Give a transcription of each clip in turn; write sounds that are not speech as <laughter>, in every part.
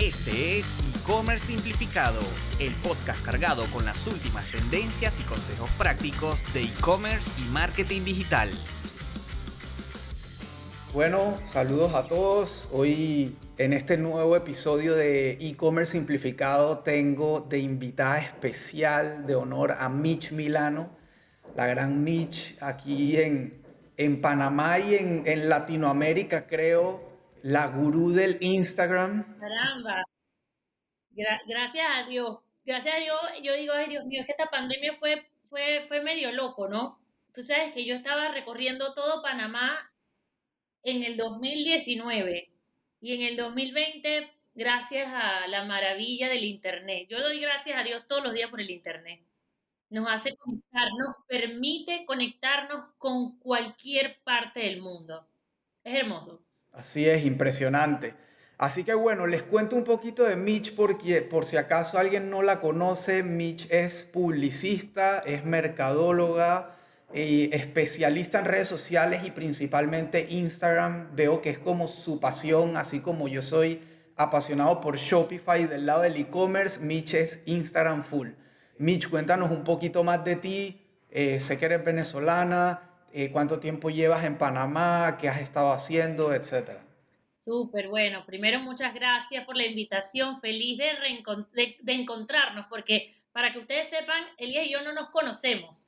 Este es E-Commerce Simplificado, el podcast cargado con las últimas tendencias y consejos prácticos de e-commerce y marketing digital. Bueno, saludos a todos. Hoy en este nuevo episodio de E-Commerce Simplificado tengo de invitada especial de honor a Mitch Milano, la gran Mitch aquí en, en Panamá y en, en Latinoamérica creo la gurú del Instagram. Caramba. gracias a Dios. Gracias a Dios, yo digo, ay Dios mío, es que esta pandemia fue, fue, fue medio loco, ¿no? Tú sabes que yo estaba recorriendo todo Panamá en el 2019 y en el 2020 gracias a la maravilla del Internet. Yo doy gracias a Dios todos los días por el Internet. Nos hace conectar, nos permite conectarnos con cualquier parte del mundo. Es hermoso. Así es, impresionante. Así que bueno, les cuento un poquito de Mitch porque por si acaso alguien no la conoce, Mitch es publicista, es mercadóloga, y especialista en redes sociales y principalmente Instagram. Veo que es como su pasión, así como yo soy apasionado por Shopify del lado del e-commerce, Mitch es Instagram full. Mitch, cuéntanos un poquito más de ti. Eh, sé que eres venezolana, eh, cuánto tiempo llevas en Panamá, qué has estado haciendo, etcétera. Súper bueno. Primero, muchas gracias por la invitación. Feliz de, de, encontrarnos, porque para que ustedes sepan, Elías y yo no nos conocemos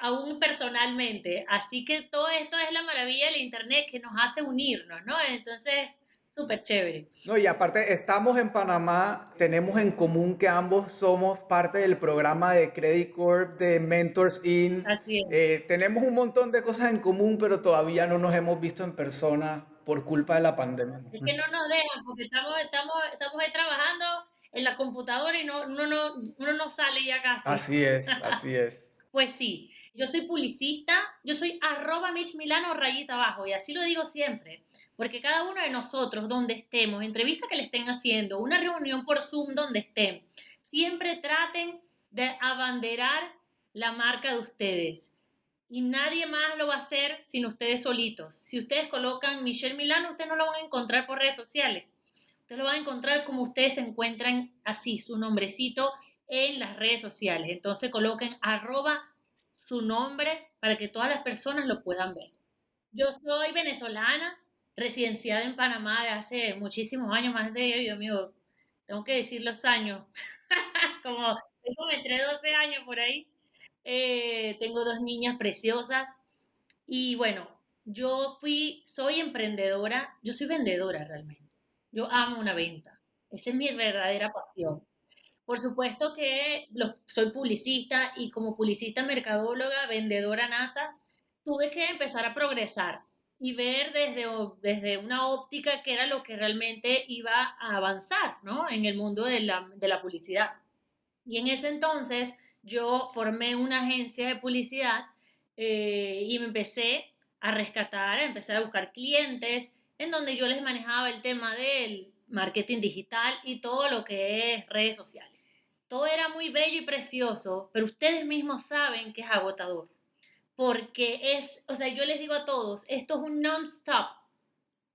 aún personalmente. Así que todo esto es la maravilla del Internet que nos hace unirnos, ¿no? Entonces, súper chévere. No, y aparte, estamos en Panamá, tenemos en común que ambos somos parte del programa de Credit Corp de Mentors In. Así es. Eh, tenemos un montón de cosas en común, pero todavía no nos hemos visto en persona por culpa de la pandemia. Es que no nos dejan, porque estamos, estamos, estamos trabajando en la computadora y no, uno, no, uno no sale ya casi. Así es, así es. <laughs> pues sí, yo soy publicista, yo soy arroba Mitch Milano rayita abajo y así lo digo siempre. Porque cada uno de nosotros, donde estemos, entrevista que le estén haciendo, una reunión por Zoom donde estén, siempre traten de abanderar la marca de ustedes. Y nadie más lo va a hacer sin ustedes solitos. Si ustedes colocan Michelle Milano, ustedes no lo van a encontrar por redes sociales. Ustedes lo van a encontrar como ustedes se encuentran así, su nombrecito en las redes sociales. Entonces coloquen arroba su nombre para que todas las personas lo puedan ver. Yo soy venezolana, residenciada en Panamá de hace muchísimos años, más de, Dios mío, tengo que decir los años, <laughs> como tengo entre 12 años por ahí. Eh, tengo dos niñas preciosas y bueno, yo fui, soy emprendedora, yo soy vendedora realmente. Yo amo una venta. Esa es mi verdadera pasión. Por supuesto que soy publicista y como publicista mercadóloga, vendedora nata, tuve que empezar a progresar y ver desde, desde una óptica que era lo que realmente iba a avanzar ¿no? en el mundo de la, de la publicidad. Y en ese entonces yo formé una agencia de publicidad eh, y me empecé a rescatar, a empezar a buscar clientes en donde yo les manejaba el tema del marketing digital y todo lo que es redes sociales. Todo era muy bello y precioso, pero ustedes mismos saben que es agotador porque es, o sea, yo les digo a todos, esto es un non-stop.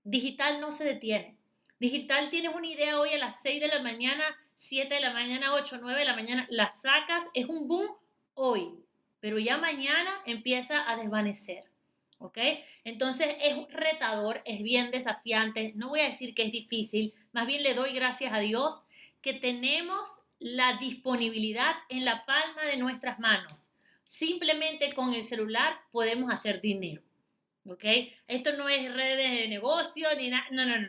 Digital no se detiene. Digital tienes una idea hoy a las 6 de la mañana, 7 de la mañana, 8, 9 de la mañana, la sacas, es un boom hoy, pero ya mañana empieza a desvanecer. ¿Ok? Entonces es retador, es bien desafiante, no voy a decir que es difícil, más bien le doy gracias a Dios que tenemos la disponibilidad en la palma de nuestras manos Simplemente con el celular podemos hacer dinero. ¿Ok? Esto no es redes de negocio ni nada. No, no, no.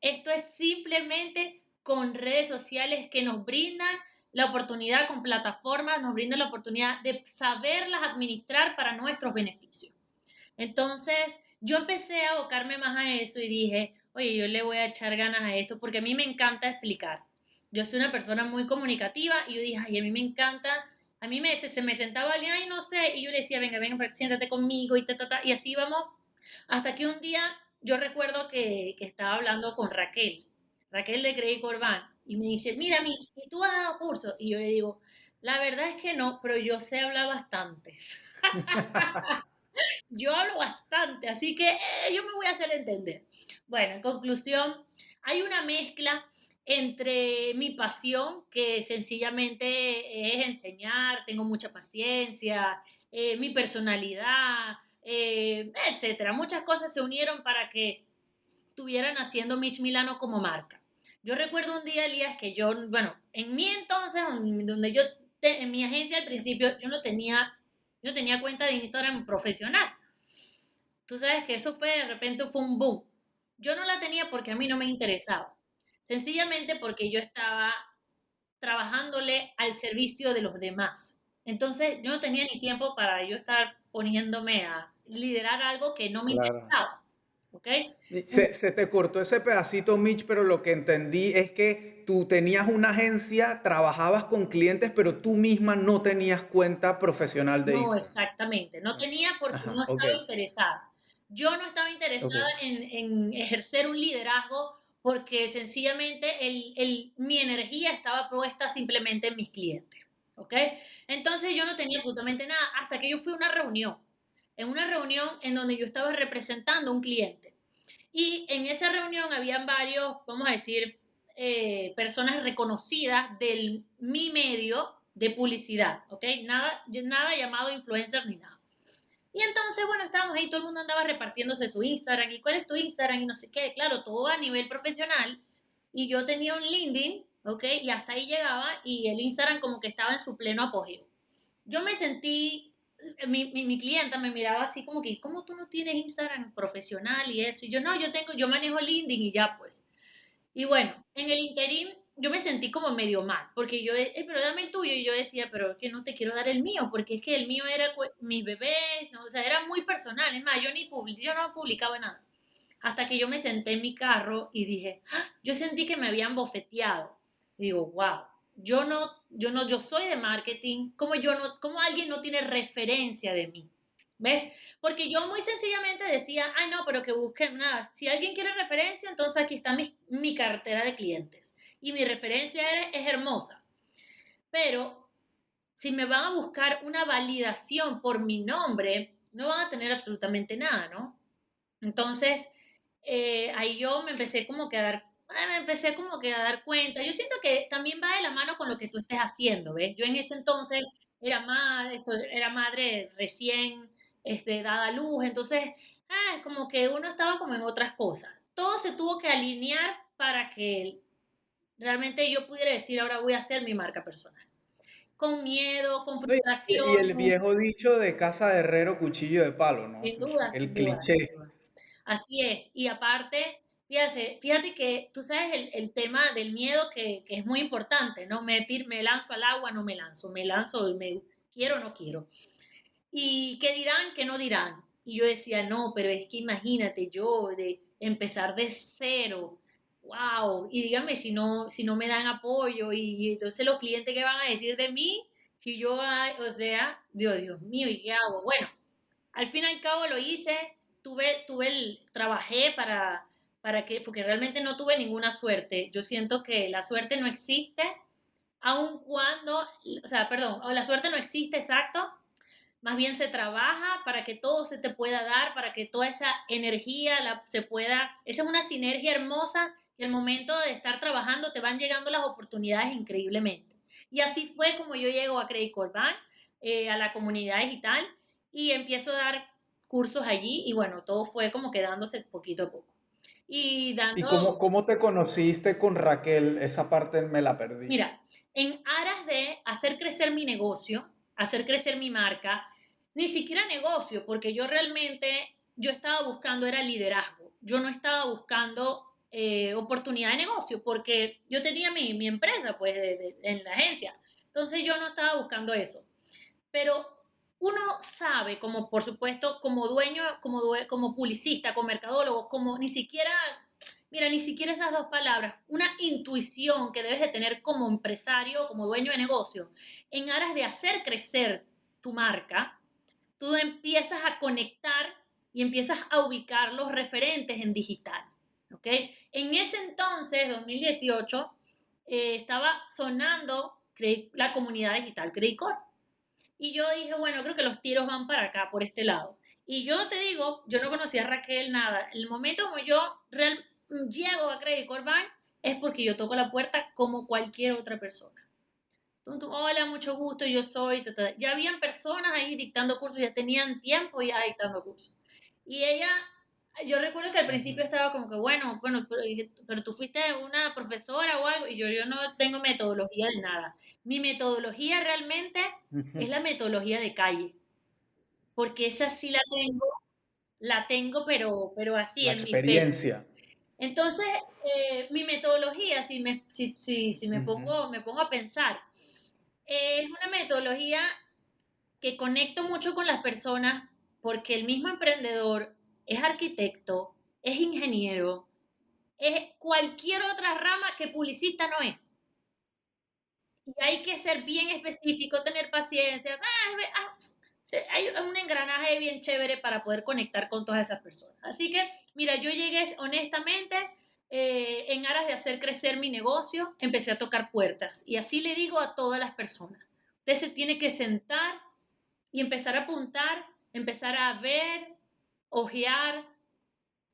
Esto es simplemente con redes sociales que nos brindan la oportunidad, con plataformas, nos brindan la oportunidad de saberlas administrar para nuestros beneficios. Entonces, yo empecé a abocarme más a eso y dije, oye, yo le voy a echar ganas a esto porque a mí me encanta explicar. Yo soy una persona muy comunicativa y yo dije, ay, a mí me encanta a mí me, se, me sentaba alguien, no sé, y yo le decía, venga, venga, siéntate conmigo, y, ta, ta, ta, y así íbamos, hasta que un día yo recuerdo que, estaba hablando con Raquel, Raquel de Grey Corbán, y me dice, mira, mi, ¿y tú has dado curso? Y yo le digo, la verdad es que no, pero yo sé hablar bastante. <laughs> yo hablo bastante, así que eh, yo me voy a hacer entender. Bueno, en conclusión, hay una mezcla entre mi pasión, que sencillamente es enseñar, tengo mucha paciencia, eh, mi personalidad, eh, etcétera. Muchas cosas se unieron para que estuvieran haciendo Mitch Milano como marca. Yo recuerdo un día, Elías, que yo, bueno, en mi entonces, donde yo, en mi agencia al principio, yo no tenía, yo tenía cuenta de Instagram profesional. Tú sabes que eso fue, de repente fue un boom. Yo no la tenía porque a mí no me interesaba. Sencillamente porque yo estaba trabajándole al servicio de los demás. Entonces yo no tenía ni tiempo para yo estar poniéndome a liderar algo que no me interesaba. ¿Okay? Se, se, te cortó ese pedacito, Mitch, pero lo que entendí es que tú tenías una agencia, trabajabas con clientes, pero tú misma no tenías cuenta profesional de No, exactamente. No tenía porque no estaba interesada. Yo no estaba interesada en, en, ejercer un liderazgo porque sencillamente el, el, mi energía estaba puesta simplemente en mis clientes. ¿Ok? Entonces yo no tenía absolutamente nada hasta que yo fui a una reunión. En una reunión en donde yo estaba representando a un cliente. Y en esa reunión habían varios, vamos a decir, eh, personas reconocidas de mi medio de publicidad. ¿Ok? Nada, nada llamado influencer ni nada. Y entonces, bueno, estábamos ahí, todo el mundo andaba repartiéndose su Instagram y cuál es tu Instagram y no sé qué, claro, todo a nivel profesional. Y yo tenía un LinkedIn, ¿ok? Y hasta ahí llegaba y el Instagram como que estaba en su pleno apogeo. Yo me sentí, mi, mi, mi clienta me miraba así como que, ¿cómo tú no tienes Instagram profesional y eso? Y yo, no, yo tengo, yo manejo LinkedIn y ya pues. Y bueno, en el interim yo me sentí como medio mal, porque yo, eh, pero dame el tuyo, y yo decía, pero es que no te quiero dar el mío, porque es que el mío era mis bebés, o sea, era muy personal, es más, yo, ni yo no publicaba nada. Hasta que yo me senté en mi carro y dije, ¡Ah! yo sentí que me habían bofeteado. digo, wow, yo no, yo no, yo soy de marketing, como yo no, como alguien no tiene referencia de mí. ¿Ves? Porque yo muy sencillamente decía, ay no, pero que busquen nada. Si alguien quiere referencia, entonces aquí está mi, mi cartera de clientes y mi referencia es, hermosa. Pero si me van a buscar una validación por mi nombre, no van a tener absolutamente nada, ¿no? Entonces, eh, ahí yo me empecé como que a dar, ah, me empecé como que a dar cuenta. Yo siento que también va de la mano con lo que tú estés haciendo, ¿ves? Yo en ese entonces era madre, era madre recién este, dada a luz, entonces, ah, como que uno estaba como en otras cosas. Todo se tuvo que alinear para que realmente yo pudiera decir, ahora voy a hacer mi marca personal. Con miedo, con frustración. Y el viejo dicho de casa de herrero, cuchillo de palo, ¿no? Sin duda. El cliché. Así es. Y aparte, fíjate, fíjate que tú sabes el, el tema del miedo que, que, es muy importante, ¿no? Metir, me lanzo al agua, no me lanzo, me lanzo, me quiero, no quiero. Y qué dirán, qué no dirán. Y yo decía, no, pero es que imagínate yo de empezar de cero, wow, y díganme si no, si no me dan apoyo y, entonces los clientes que van a decir de mí, si yo, o sea, Dios, Dios mío, ¿y qué hago? Bueno, al fin y al cabo lo hice, tuve, tuve el, trabajé para, para que, porque realmente no tuve ninguna suerte. Yo siento que la suerte no existe, aun cuando, o sea, perdón, la suerte no existe, exacto, más bien se trabaja para que todo se te pueda dar, para que toda esa energía la, se pueda, esa es una sinergia hermosa y al momento de estar trabajando te van llegando las oportunidades increíblemente. Y así fue como yo llego a Credit Bank, eh, a la comunidad digital, y empiezo a dar cursos allí y bueno, todo fue como quedándose poquito a poco. Y, dando... ¿Y cómo, cómo te conociste con Raquel? Esa parte me la perdí. Mira, en aras de hacer crecer mi negocio, hacer crecer mi marca, ni siquiera negocio, porque yo realmente, yo estaba buscando, era liderazgo. Yo no estaba buscando eh, oportunidad de negocio, porque yo tenía mi, mi empresa pues en la agencia. Entonces yo no estaba buscando eso. Pero uno sabe, como por supuesto, como dueño, como, como publicista, como mercadólogo, como ni siquiera, mira, ni siquiera esas dos palabras, una intuición que debes de tener como empresario, como dueño de negocio, en aras de hacer crecer tu marca, tú empiezas a conectar y empiezas a ubicar los referentes en digital. ¿Ok? En ese entonces, 2018, eh, estaba sonando la comunidad digital Credit Y yo dije, bueno, creo que los tiros van para acá, por este lado. Y yo te digo, yo no conocía a Raquel nada. El momento como yo real, llego a Credit Bank, es porque yo toco la puerta como cualquier otra persona. Hola, mucho gusto, yo soy. Ya habían personas ahí dictando cursos, ya tenían tiempo ya dictando cursos. Y ella, yo recuerdo que al principio estaba como que, bueno, bueno, pero, tú fuiste una profesora o algo, y yo, yo no tengo metodología de nada. Mi metodología realmente es la metodología de calle, porque esa sí la tengo, la tengo, pero, pero así. La experiencia. Entonces, eh, mi metodología, si me, si, si, si me, pongo, me pongo a pensar, es una metodología que conecto mucho con las personas porque el mismo emprendedor es arquitecto, es ingeniero, es cualquier otra rama que publicista no es. Y hay que ser bien específico, tener paciencia. Ah, ah, hay un engranaje bien chévere para poder conectar con todas esas personas. Así que, mira, yo llegué honestamente eh, en aras de hacer crecer mi negocio, empecé a tocar puertas. Y así le digo a todas las personas, usted se tiene que sentar y empezar a apuntar, empezar a ver, ojear,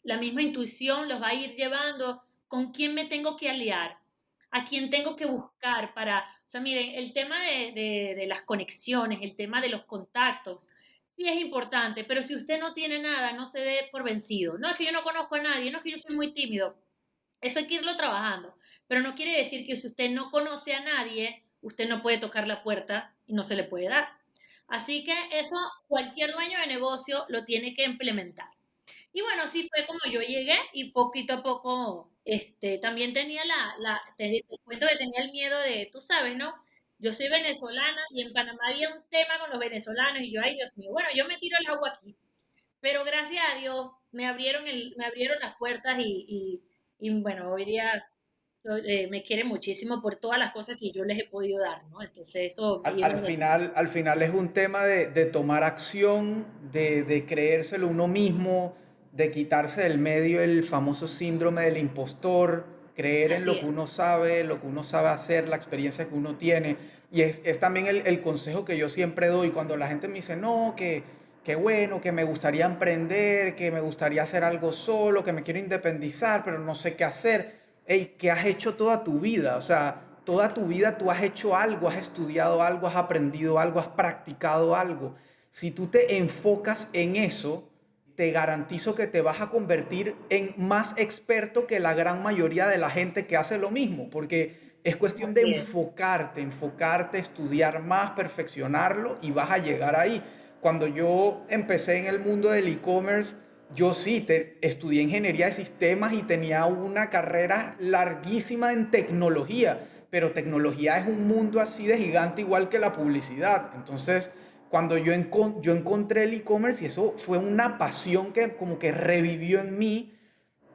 la misma intuición los va a ir llevando con quién me tengo que aliar, a quién tengo que buscar para, o sea, miren, el tema de, de las conexiones, el tema de los contactos, sí es importante, pero si usted no tiene nada, no se dé por vencido. No es que yo no conozco a nadie, no es que yo soy muy tímido. Eso hay que irlo trabajando, pero no quiere decir que si usted no conoce a nadie, usted no puede tocar la puerta y no se le puede dar. Así que eso cualquier dueño de negocio lo tiene que implementar. Y bueno, así fue como yo llegué y poquito a poco este, también tenía la, la te, cuento que tenía el miedo de, tú sabes, ¿no? Yo soy venezolana y en Panamá había un tema con los venezolanos y yo, ay Dios mío, bueno, yo me tiro el agua aquí. Pero gracias a Dios me abrieron, el, me abrieron las puertas y y bueno, hoy día eh, me quiere muchísimo por todas las cosas que yo les he podido dar, ¿no? Entonces eso... Al, final, al final es un tema de, de tomar acción, de, de, creérselo uno mismo, de quitarse del medio el famoso síndrome del impostor, creer en lo que uno sabe, lo que uno sabe hacer, la experiencia que uno tiene. Y es, es también el, el consejo que yo siempre doy cuando la gente me dice, no, que qué bueno, que me gustaría emprender, que me gustaría hacer algo solo, que me quiero independizar, pero no sé qué hacer. Ey, ¿qué has hecho toda tu vida? O sea, toda tu vida tú has hecho algo, has estudiado algo, has aprendido algo, has practicado algo. Si tú te enfocas en eso, te garantizo que te vas a convertir en más experto que la gran mayoría de la gente que hace lo mismo, porque es cuestión de enfocarte, enfocarte, estudiar más, perfeccionarlo y vas a llegar ahí cuando yo empecé en el mundo del e-commerce, yo sí te, estudié ingeniería de sistemas y tenía una carrera larguísima en tecnología, pero tecnología es un mundo así de gigante igual que la publicidad. Entonces, cuando yo, yo encontré el e-commerce y eso fue una pasión que como que revivió en mí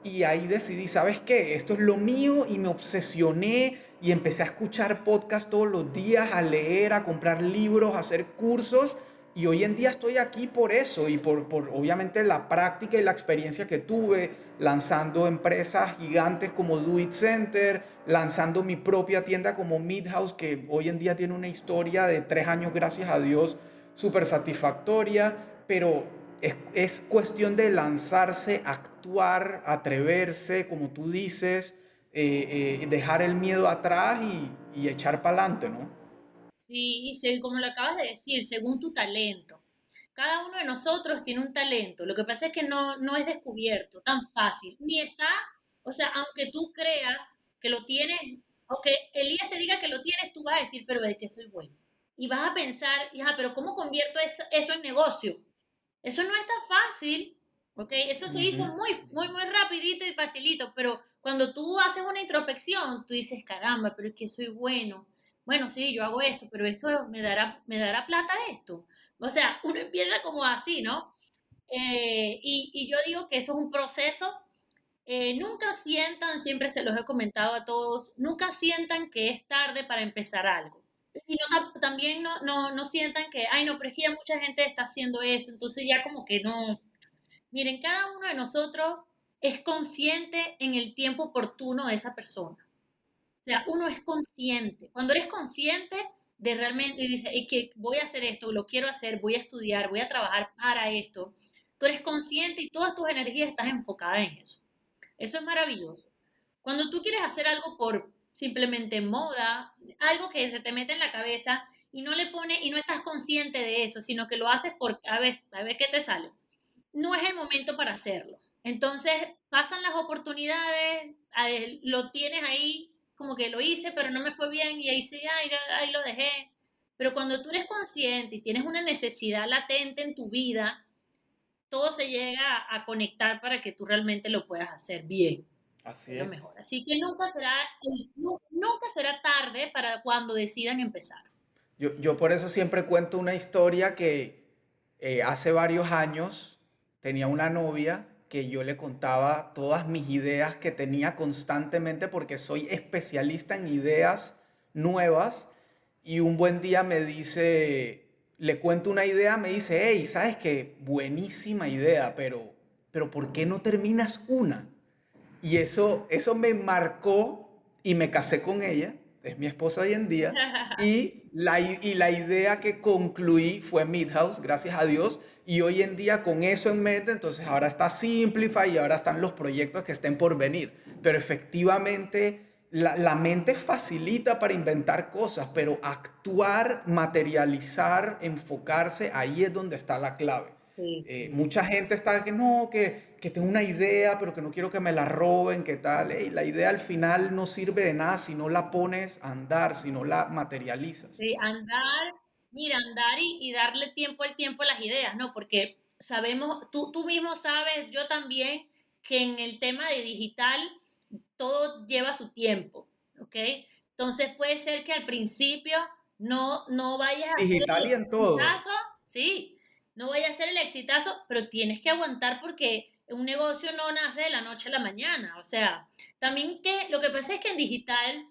y ahí decidí, ¿sabes qué? Esto es lo mío y me obsesioné y empecé a escuchar podcasts todos los días, a leer, a comprar libros, a hacer cursos y hoy en día estoy aquí por eso y por, obviamente la práctica y la experiencia que tuve lanzando empresas gigantes como Do It Center, lanzando mi propia tienda como Midhouse, que hoy en día tiene una historia de tres años, gracias a Dios, súper satisfactoria, pero es, es, cuestión de lanzarse, actuar, atreverse, como tú dices, eh, eh, dejar el miedo atrás y, y echar para adelante, ¿no? Sí, y como lo acabas de decir, según tu talento. Cada uno de nosotros tiene un talento. Lo que pasa es que no, no es descubierto tan fácil. Ni está, o sea, aunque tú creas que lo tienes, aunque Elías te diga que lo tienes, tú vas a decir, pero de que soy bueno. Y vas a pensar, hija, pero ¿cómo convierto eso, eso en negocio? Eso no es tan fácil, ¿ok? Eso se hizo muy, muy, muy rapidito y facilito, pero cuando tú haces una introspección, tú dices, caramba, pero es que soy bueno bueno, sí, yo hago esto, pero esto me dará, me dará plata esto. O sea, uno empieza como así, ¿no? Eh, y, yo digo que eso es un proceso. Eh, nunca sientan, siempre se los he comentado a todos, nunca sientan que es tarde para empezar algo. Y también no, no, no sientan que, ay, no, pero es que ya mucha gente está haciendo eso, entonces ya como que no. Miren, cada uno de nosotros es consciente en el tiempo oportuno de esa persona. Sea, uno es consciente. Cuando eres consciente de realmente, y dices, es que voy a hacer esto, lo quiero hacer, voy a estudiar, voy a trabajar para esto, tú eres consciente y todas tus energías estás enfocadas en eso. Eso es maravilloso. Cuando tú quieres hacer algo por simplemente moda, algo que se te mete en la cabeza y no le pone y no estás consciente de eso, sino que lo haces por a ver, a ver qué te sale. No es el momento para hacerlo. Entonces pasan las oportunidades, lo tienes ahí, como que lo hice, pero no me fue bien y ahí sí, ahí, ahí lo dejé. Pero cuando tú eres consciente y tienes una necesidad latente en tu vida, todo se llega a conectar para que tú realmente lo puedas hacer bien. Así es. mejor. Así que nunca será, nunca será tarde para cuando decidan empezar. Yo, yo por eso siempre cuento una historia que eh, hace varios años tenía una novia que yo le contaba todas mis ideas que tenía constantemente porque soy especialista en ideas nuevas y un buen día me dice, le cuento una idea, me dice, hey, ¿sabes qué? Buenísima idea, pero, pero ¿por qué no terminas una? Y eso, eso me marcó y me casé con ella, es mi esposa hoy en día, <laughs> y la, y la idea que concluí fue Midhouse, gracias a Dios, y hoy en día con eso en mente, entonces ahora está Simplify y ahora están los proyectos que estén por venir, pero efectivamente la, mente facilita para inventar cosas, pero actuar, materializar, enfocarse, ahí es donde está la clave. Eh, mucha gente está que no, que, que, tengo una idea, pero que no quiero que me la roben, que tal. la idea al final no sirve de nada si no la pones a andar, si no la materializas. Sí, andar, mira, andar y, darle tiempo al tiempo a las ideas, ¿no? Porque sabemos, tú, tú mismo sabes, yo también, que en el tema de digital todo lleva su tiempo, ¿ok? Entonces puede ser que al principio no, no vayas a Digital y en todo. Exitazo, sí, no vaya a ser el exitazo, pero tienes que aguantar porque un negocio no nace de la noche a la mañana. O sea, también que lo que pasa es que en digital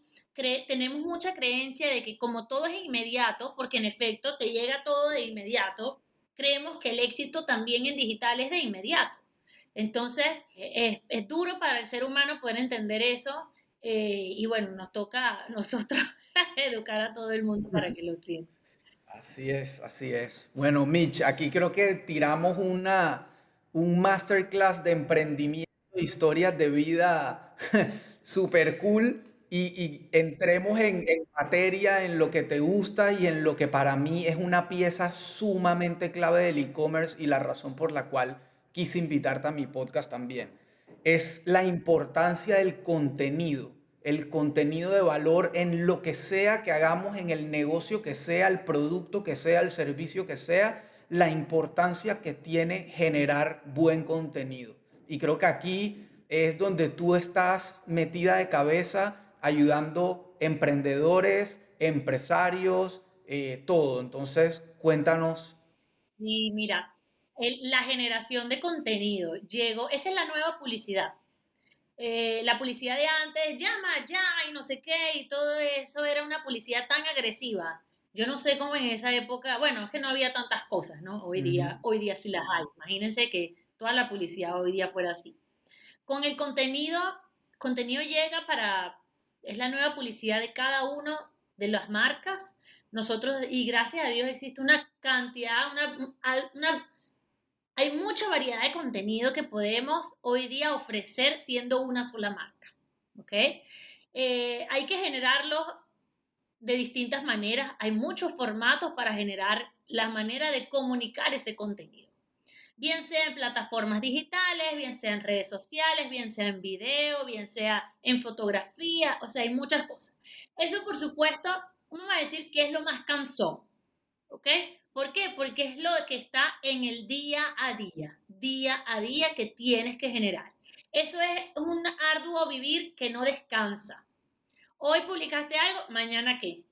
tenemos mucha creencia de que como todo es inmediato, porque en efecto te llega todo de inmediato, creemos que el éxito también en digital es de inmediato. Entonces, es, es duro para el ser humano poder entender eso eh, y bueno, nos toca a nosotros <laughs> educar a todo el mundo para que lo entienda. Así es, así es. Bueno, Mitch, aquí creo que tiramos una, un masterclass de emprendimiento, historias de vida <laughs> súper cool y, entremos en, en, materia, en lo que te gusta y en lo que para mí es una pieza sumamente clave del e-commerce y la razón por la cual quise invitarte a mi podcast también, es la importancia del contenido, el contenido de valor en lo que sea que hagamos, en el negocio que sea, el producto que sea, el servicio que sea, la importancia que tiene generar buen contenido. Y creo que aquí es donde tú estás metida de cabeza ayudando emprendedores, empresarios, eh, todo. Entonces, cuéntanos. Y mira, la generación de contenido. Llegó, esa es la nueva publicidad. Eh, la publicidad de antes, llama ya y no sé qué, y todo eso era una publicidad tan agresiva. Yo no sé cómo en esa época, bueno, es que no había tantas cosas, ¿no? Hoy día, hoy día sí las hay. Imagínense que toda la publicidad hoy día fuera así. Con el contenido, contenido llega para, es la nueva publicidad de cada uno de las marcas. Nosotros, y gracias a Dios existe una cantidad, una, hay mucha variedad de contenido que podemos hoy día ofrecer siendo una sola marca. Eh, hay que generarlo de distintas maneras. Hay muchos formatos para generar la manera de comunicar ese contenido. Bien sea en plataformas digitales, bien sea en redes sociales, bien sea en video, bien sea en fotografía, o sea, hay muchas cosas. Eso, por supuesto, vamos a decir que es lo más cansón, ¿ok? ¿Por qué? Porque es lo que está en el día a día, día a día que tienes que generar. Eso es un arduo vivir que no descansa. Hoy publicaste algo, mañana qué.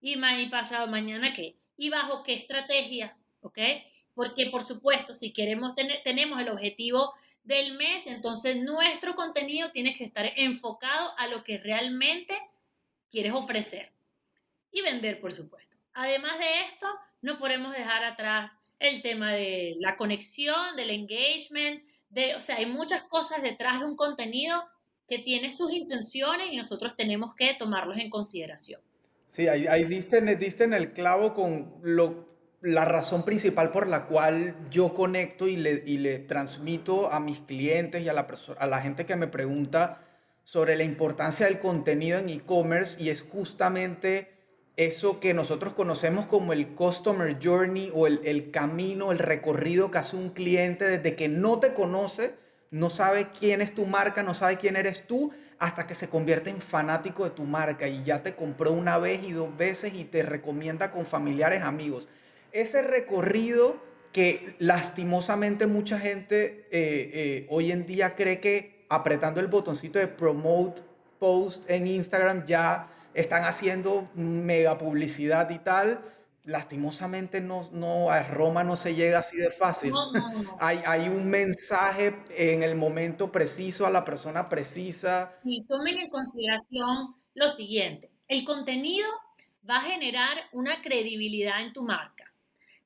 Y, mañana pasado mañana qué. Y bajo qué estrategia, ¿ok? Porque por supuesto, si queremos tener, tenemos el objetivo del mes, entonces nuestro contenido tiene que estar enfocado a lo que realmente quieres ofrecer y vender, por supuesto. Además de esto, no podemos dejar atrás el tema de la conexión, del engagement, de, o sea, hay muchas cosas detrás de un contenido que tiene sus intenciones y nosotros tenemos que tomarlos en consideración. Sí, ahí, ahí diste, diste, en el clavo con lo, la razón principal por la cual yo conecto y le, y le transmito a mis clientes y a la, a la gente que me pregunta sobre la importancia del contenido en e-commerce y es justamente eso que nosotros conocemos como el customer journey o el, el, camino, el recorrido que hace un cliente desde que no te conoce, no sabe quién es tu marca, no sabe quién eres tú, hasta que se convierte en fanático de tu marca y ya te compró una vez y dos veces y te recomienda con familiares, amigos. Ese recorrido que lastimosamente mucha gente eh, eh, hoy en día cree que apretando el botoncito de promote post en Instagram ya están haciendo mega publicidad y tal. Lastimosamente no, no, a Roma no se llega así de fácil. <laughs> hay, hay un mensaje en el momento preciso, a la persona precisa. Y tomen en consideración lo siguiente, el contenido va a generar una credibilidad en tu marca.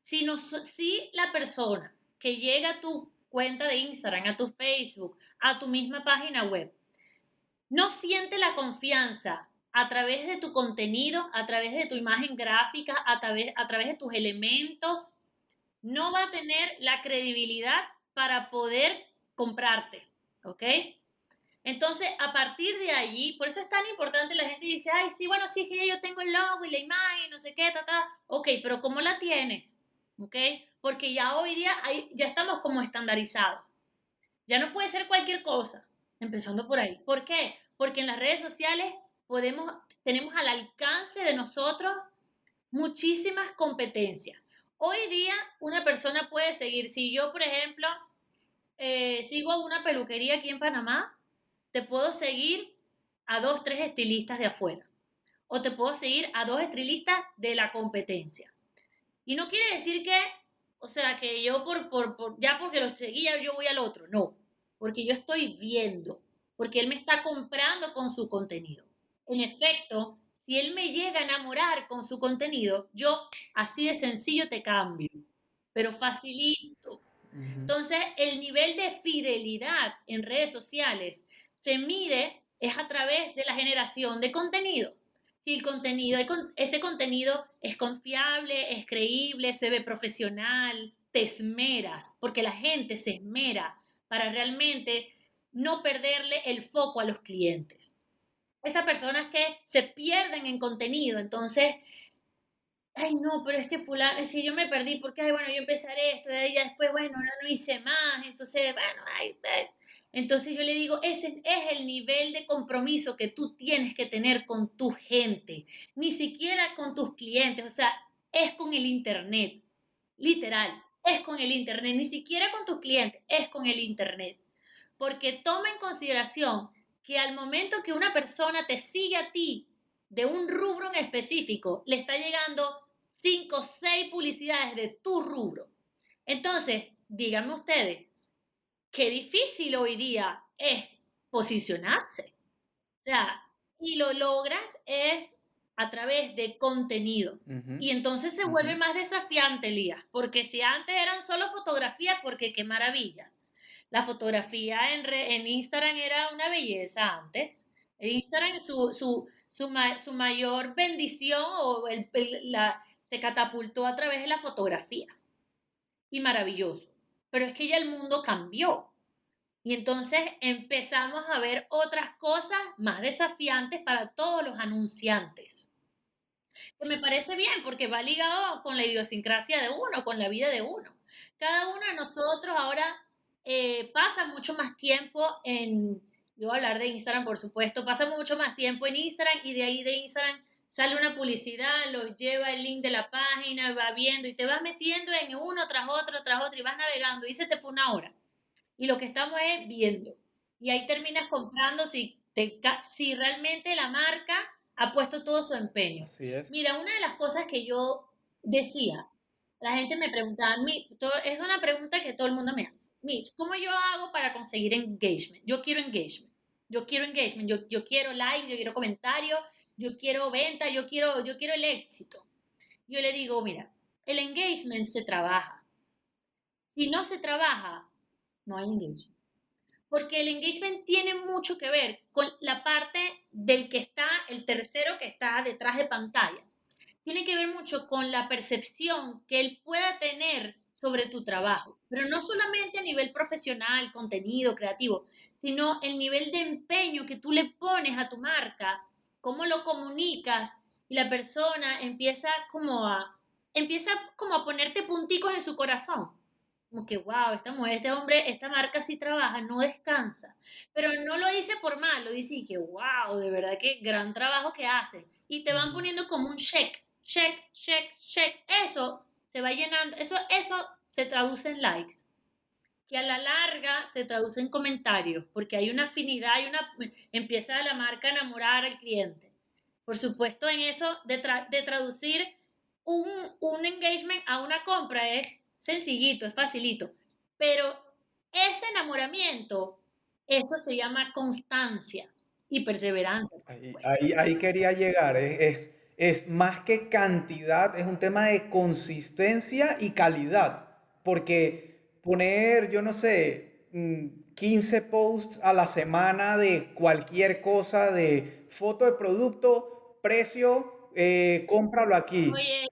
Si, no, si la persona que llega a tu cuenta de Instagram, a tu Facebook, a tu misma página web, no siente la confianza a través de tu contenido, a través de tu imagen gráfica, a través, a través de tus elementos, no va a tener la credibilidad para poder comprarte, ¿ok? Entonces, a partir de allí, por eso es tan importante, la gente dice, ay, sí, bueno, sí, es que yo tengo el logo y la imagen, no sé qué, ta, ta. Ok, pero ¿cómo la tienes? ¿Ok? Porque ya hoy día ya estamos como estandarizados. Ya no puede ser cualquier cosa, empezando por ahí. ¿Por qué? Porque en las redes sociales podemos, tenemos al alcance de nosotros muchísimas competencias. Hoy día una persona puede seguir, si yo, por ejemplo, eh, sigo a una peluquería aquí en Panamá, te puedo seguir a dos, tres estilistas de afuera. O te puedo seguir a dos estilistas de la competencia. Y no quiere decir que, o sea, que yo por, por, por, ya porque lo seguía yo voy al otro, no, porque yo estoy viendo, porque él me está comprando con su contenido. En efecto, si él me llega a enamorar con su contenido, yo así de sencillo te cambio, pero facilito. Entonces, el nivel de fidelidad en redes sociales se mide es a través de la generación de contenido si el contenido, ese contenido es confiable, es creíble, se ve profesional, te esmeras, porque la gente se esmera para realmente no perderle el foco a los clientes. Esas personas que se pierden en contenido, entonces, ay no, pero es que fulano, si yo me perdí, porque, ay, bueno, yo empezaré esto, de ahí después, bueno, no, no hice más, entonces, bueno, ay, ay entonces yo le digo, ese es el nivel de compromiso que tú tienes que tener con tu gente, ni siquiera con tus clientes, o sea, es con el Internet, literal, es con el Internet, ni siquiera con tus clientes, es con el Internet. Porque toma en consideración que al momento que una persona te sigue a ti de un rubro en específico, le está llegando cinco o seis publicidades de tu rubro. Entonces, díganme ustedes, qué difícil hoy día es posicionarse. O sea, y lo logras es a través de contenido. Y entonces se vuelve más desafiante, Elías, porque si antes eran solo fotografías, porque qué maravilla. La fotografía en, en Instagram era una belleza antes. Instagram su, su, su, su mayor bendición o el, la, se catapultó a través de la fotografía. Y maravilloso pero es que ya el mundo cambió. Y entonces empezamos a ver otras cosas más desafiantes para todos los anunciantes. Que me parece bien porque va ligado con la idiosincrasia de uno, con la vida de uno. Cada uno de nosotros ahora eh, pasa mucho más tiempo en, yo voy a hablar de Instagram por supuesto, pasa mucho más tiempo en Instagram y de ahí de Instagram sale una publicidad, los lleva el link de la página, va viendo y te vas metiendo en uno tras otro, tras otro y vas navegando y se te fue una hora. Y lo que estamos es viendo. Y ahí terminas comprando si, te, si realmente la marca ha puesto todo su empeño. Así es. Mira, una de las cosas que yo decía, la gente me preguntaba, es una pregunta que todo el mundo me hace. Mitch, ¿cómo yo hago para conseguir engagement? Yo quiero engagement. Yo quiero engagement, yo, yo quiero likes, yo quiero comentarios, yo quiero venta, yo quiero, yo quiero el éxito. Yo le digo, mira, el engagement se trabaja. Si no se trabaja, no hay engagement. Porque el engagement tiene mucho que ver con la parte del que está, el tercero que está detrás de pantalla. Tiene que ver mucho con la percepción que él pueda tener sobre tu trabajo, pero no solamente a nivel profesional, contenido, creativo, sino el nivel de empeño que tú le pones a tu marca, cómo lo comunicas y la persona empieza como a empieza como a ponerte punticos en su corazón. Como que, wow, esta mujer, este hombre, esta marca sí trabaja, no descansa. Pero no lo dice por mal, lo dice y que, wow, de verdad que gran trabajo que hace. Y te van poniendo como un check, check, check, check. Eso se va llenando, eso, eso se traduce en likes que a la larga se traduce en comentarios, porque hay una afinidad, y una, empieza la marca a enamorar al cliente. Por supuesto, en eso de, de traducir un, un engagement a una compra es sencillito, es facilito, pero ese enamoramiento, eso se llama constancia y perseverancia. Ahí, ahí, quería llegar, es, es más que cantidad, es un tema de consistencia y calidad, porque poner, yo no sé, 15 mm, posts a la semana de cualquier cosa, de foto de producto, precio, eh, cómpralo aquí. Oye,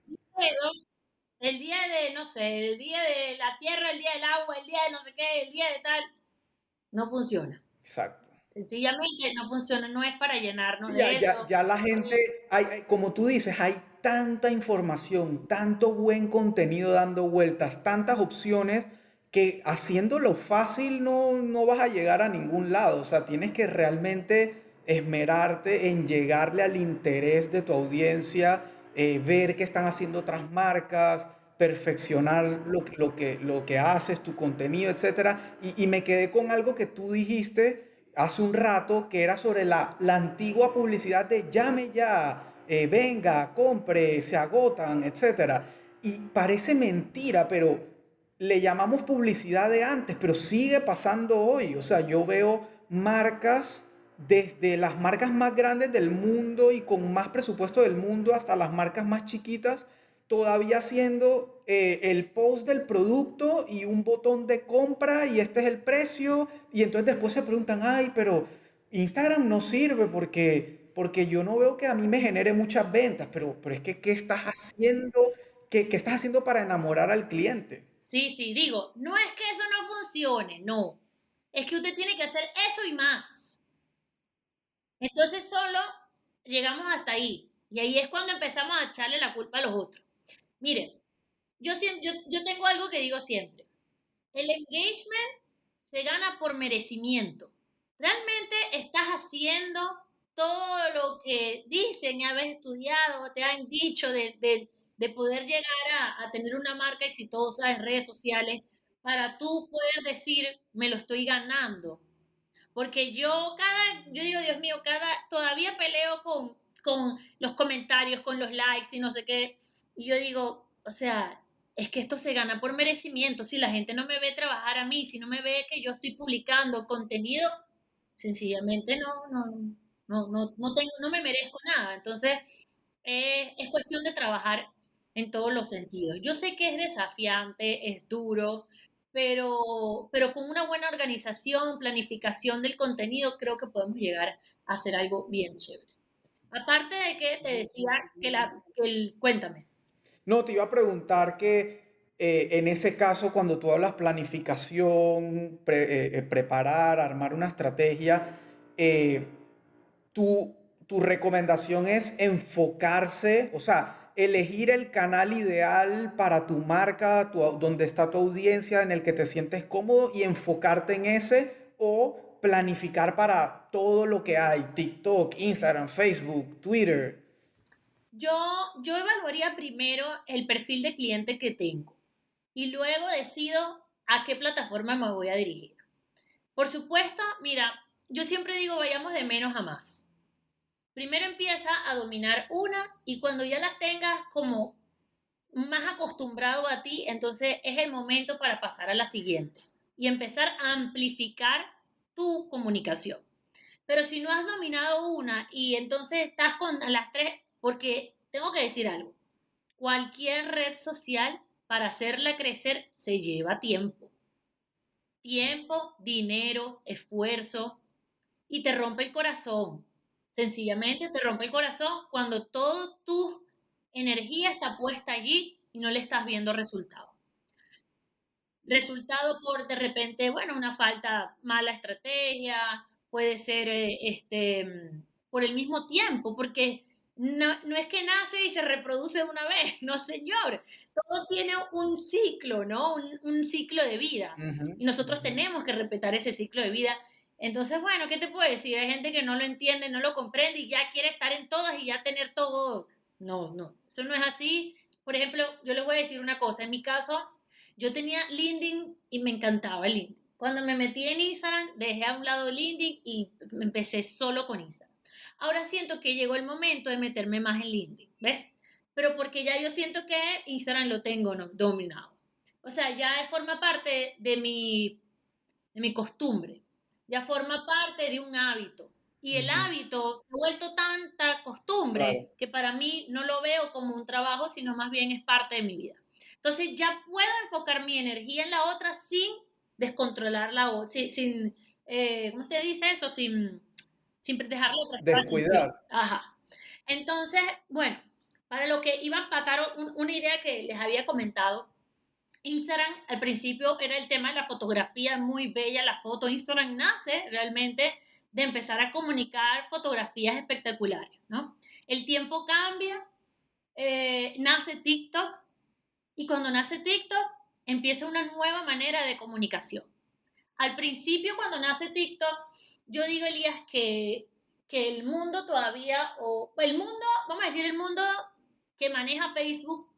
el día de, no sé, el día de la tierra, el día del agua, el día de no sé qué, el día de tal, no funciona. Exacto. Sencillamente no funciona, no es para llenarnos de eso. Ya, ya la gente, hay, como tú dices, hay tanta información, tanto buen contenido dando vueltas, tantas opciones que haciéndolo fácil no, no vas a llegar a ningún lado. O sea, tienes que realmente esmerarte en llegarle al interés de tu audiencia, eh, ver qué están haciendo otras marcas, perfeccionar lo, lo, que, lo que haces, tu contenido, etc. Y, me quedé con algo que tú dijiste hace un rato, que era sobre la, la antigua publicidad de llame ya, eh, venga, compre, se agotan, etc. Y parece mentira, pero le llamamos publicidad de antes, pero sigue pasando hoy. O sea, yo veo marcas desde las marcas más grandes del mundo y con más presupuesto del mundo hasta las marcas más chiquitas, todavía haciendo eh, el post del producto y un botón de compra y este es el precio. Y entonces después se preguntan, ay, pero Instagram no sirve porque, porque yo no veo que a mí me genere muchas ventas, pero, pero es que, ¿qué estás haciendo? ¿Qué, ¿Qué estás haciendo para enamorar al cliente? Sí, sí, digo, no es que eso no funcione, no. Es que usted tiene que hacer eso y más. Entonces solo llegamos hasta ahí. Y ahí es cuando empezamos a echarle la culpa a los otros. Miren, yo, yo, yo tengo algo que digo siempre. El engagement se gana por merecimiento. Realmente estás haciendo todo lo que dicen y habéis estudiado, te han dicho de, de, poder llegar a, a, tener una marca exitosa en redes sociales para tú poder decir, me lo estoy ganando. Porque yo cada, yo digo, Dios mío, cada, todavía peleo con, con los comentarios, con los likes y no sé qué. Y yo digo, o sea, es que esto se gana por merecimiento. Si la gente no me ve trabajar a mí, si no me ve que yo estoy publicando contenido, sencillamente no, no, no, no, no, tengo, no me merezco nada. Entonces, eh, es cuestión de trabajar en todos los sentidos. Yo sé que es desafiante, es duro, pero, pero con una buena organización, planificación del contenido, creo que podemos llegar a hacer algo bien chévere. Aparte de que te decía que la... el, cuéntame. No, te iba a preguntar que eh, en ese caso, cuando tú hablas planificación, eh, eh, preparar, armar una estrategia, tu, tu recomendación es enfocarse, o sea, elegir el canal ideal para tu marca, donde está tu audiencia, en el que te sientes cómodo y enfocarte en ese o planificar para todo lo que hay, TikTok, Instagram, Facebook, Twitter. Yo, yo evaluaría primero el perfil de cliente que tengo y luego decido a qué plataforma me voy a dirigir. Por supuesto, mira, yo siempre digo vayamos de menos a más primero empieza a dominar una y cuando ya las tengas como más acostumbrado a ti, entonces es el momento para pasar a la siguiente y empezar a amplificar tu comunicación. Pero si no has dominado una y entonces estás con las tres, porque tengo que decir algo, cualquier red social para hacerla crecer se lleva tiempo. Tiempo, dinero, esfuerzo y te rompe el corazón Sencillamente te rompe el corazón cuando toda tu energía está puesta allí y no le estás viendo resultados. resultado por de repente, bueno, una falta, mala estrategia, puede ser eh, este, por el mismo tiempo, porque no, no, es que nace y se reproduce de una vez, <laughs> no señor. Todo tiene un ciclo, ¿no? Un, un ciclo de vida. Y nosotros tenemos que respetar ese ciclo de vida. Entonces, bueno, ¿qué te puedo decir? Hay gente que no lo entiende, no lo comprende y ya quiere estar en todas y ya tener todo. No, no, eso no es así. Por ejemplo, yo les voy a decir una cosa. En mi caso, yo tenía LinkedIn y me encantaba LinkedIn. Cuando me metí en Instagram, dejé a un lado LinkedIn y empecé solo con Instagram. Ahora siento que llegó el momento de meterme más en LinkedIn, ¿ves? Pero porque ya yo siento que Instagram lo tengo dominado. O sea, ya forma parte de mi, de mi costumbre, ya forma parte de un hábito. Y el hábito se ha vuelto tanta costumbre que para mí no lo veo como un trabajo, sino más bien es parte de mi vida. Entonces ya puedo enfocar mi energía en la otra sin descontrolar la otra, sin, sin eh, ¿cómo se dice eso? Sin sin dejarle Descuidar. Ajá. Entonces, bueno, para lo que iba a empatar una idea que les había comentado, Instagram al principio era el tema de la fotografía, muy bella la foto. Instagram nace realmente de empezar a comunicar fotografías espectaculares, ¿no? El tiempo cambia, eh, nace TikTok y cuando nace TikTok empieza una nueva manera de comunicación. Al principio, cuando nace TikTok, yo digo, Elías, que, que el mundo todavía, o el mundo, vamos a decir, el mundo que maneja Facebook,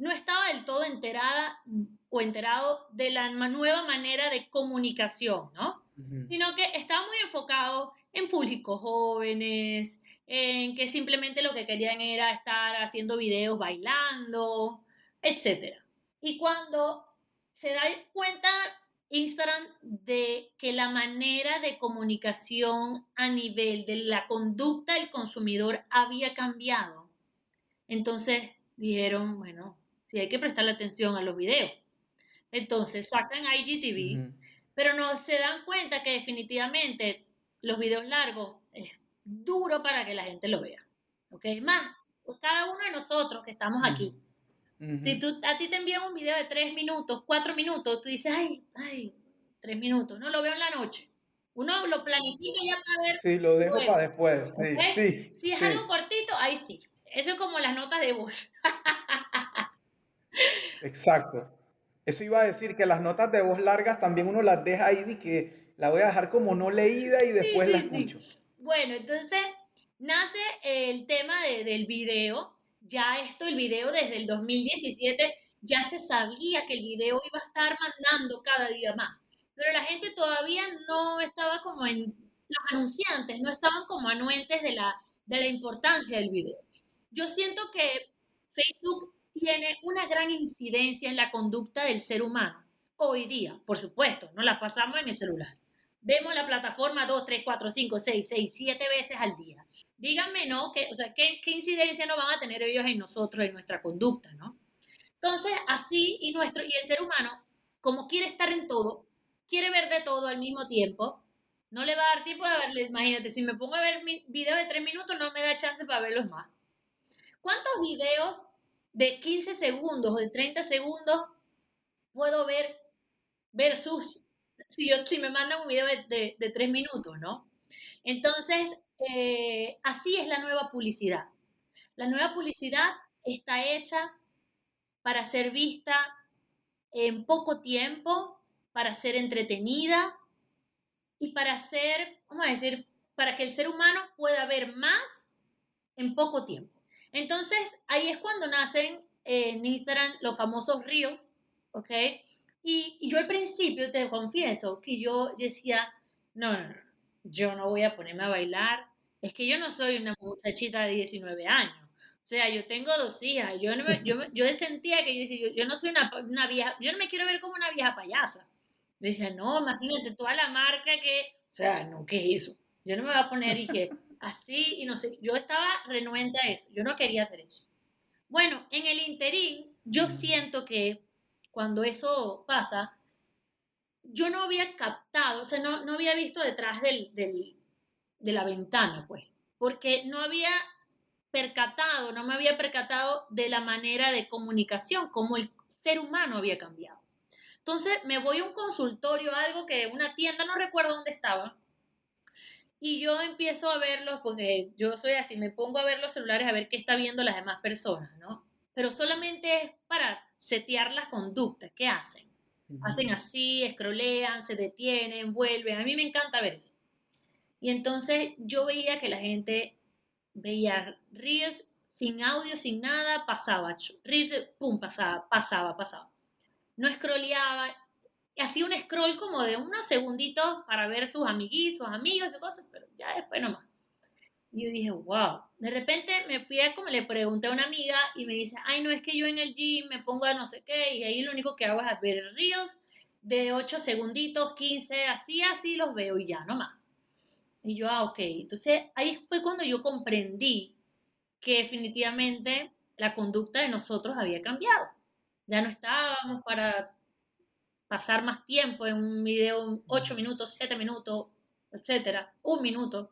no estaba del todo enterada o enterado de la nueva manera de comunicación, ¿no? Sino que estaba muy enfocado en públicos jóvenes, en que simplemente lo que querían era estar haciendo videos bailando, etc. Y cuando se da cuenta Instagram de que la manera de comunicación a nivel de la conducta del consumidor había cambiado. Entonces dijeron, bueno, sí hay que prestarle atención a los videos. Entonces sacan IGTV, pero no se dan cuenta que definitivamente los videos largos es duro para que la gente lo vea. ¿Ok? Más, cada uno de nosotros que estamos aquí, si tú, a ti te envían un video de tres minutos, cuatro minutos, tú dices, ay, ay, tres minutos, no lo veo en la noche. Uno lo planifica ya para ver. Sí, lo dejo para después, sí, sí. Si es algo cortito, ahí sí. Eso es como las notas de voz. <laughs> Exacto. Eso iba a decir que las notas de voz largas también uno las deja ahí y que la voy a dejar como no leída y después la escucho. Bueno, entonces nace el tema del video ya esto, el video desde el 2017, ya se sabía que el video iba a estar mandando cada día más. Pero la gente todavía no estaba como en, los anunciantes no estaban como anuentes de la, de la importancia del video. Yo siento que Facebook tiene una gran incidencia en la conducta del ser humano hoy día, por supuesto, no la pasamos en el celular. Vemos la plataforma 2, 3, 4, 5, 6, 6, 7 veces al día díganme, ¿no? ¿Qué, o sea, ¿qué, ¿qué, incidencia no van a tener ellos en nosotros, en nuestra conducta, ¿no? Entonces, así, y, nuestro, y el ser humano, como quiere estar en todo, quiere ver de todo al mismo tiempo, no le va a dar tiempo de verle, imagínate, si me pongo a ver videos de tres minutos, no me da chance para verlos más. ¿Cuántos videos de 15 segundos o de 30 segundos puedo ver versus si, yo, si me mandan un video de, de, de minutos, ¿no? Entonces, eh, así es la nueva publicidad. La nueva publicidad está hecha para ser vista en poco tiempo, para ser entretenida y para ser, vamos a decir, para que el ser humano pueda ver más en poco tiempo. Entonces, ahí es cuando nacen en Instagram los famosos reels, ¿ok? Y, yo al principio te confieso que yo decía, no, no, no, yo no voy a ponerme a bailar es que yo no soy una muchachita de 19 años. O sea, yo tengo dos hijas. Yo, no me, yo, yo sentía que yo, yo, yo no soy una, una, vieja, yo no me quiero ver como una vieja payasa. Me decía, no, imagínate toda la marca que, o sea, no, ¿qué es eso? Yo no me voy a poner y que así y no sé. Yo estaba renuente a eso. Yo no quería hacer eso. Bueno, en el interín, yo siento que cuando eso pasa, yo no había captado, o sea, no, no había visto detrás del, del, de la ventana, pues, porque no había percatado, no me había percatado de la manera de comunicación, como el ser humano había cambiado. Entonces me voy a un consultorio, algo que una tienda, no recuerdo dónde estaba, y yo empiezo a verlos, porque yo soy así, me pongo a ver los celulares a ver qué está viendo las demás personas, ¿no? Pero solamente es para setear las conductas, ¿qué hacen? Hacen así, escrolean, se detienen, vuelven. A mí me encanta ver eso. Y entonces yo veía que la gente veía reels sin audio, sin nada, pasaba. Reels, pum, pasaba, pasaba, pasaba. No scrolleaba. Hacía un scroll como de unos segunditos para ver sus amiguitos, sus amigos y cosas, pero ya después nomás. Y yo dije, wow. De repente me fui a, como le pregunté a una amiga y me dice, ay, no es que yo en el gym me pongo a no sé qué y ahí lo único que hago es ver reels de 8 segunditos, 15, así, así los veo y ya, no más. Y yo, ah, ok. Entonces ahí fue cuando yo comprendí que definitivamente la conducta de nosotros había cambiado. Ya no estábamos para pasar más tiempo en un video, 8 minutos, 7 minutos, etcétera, un minuto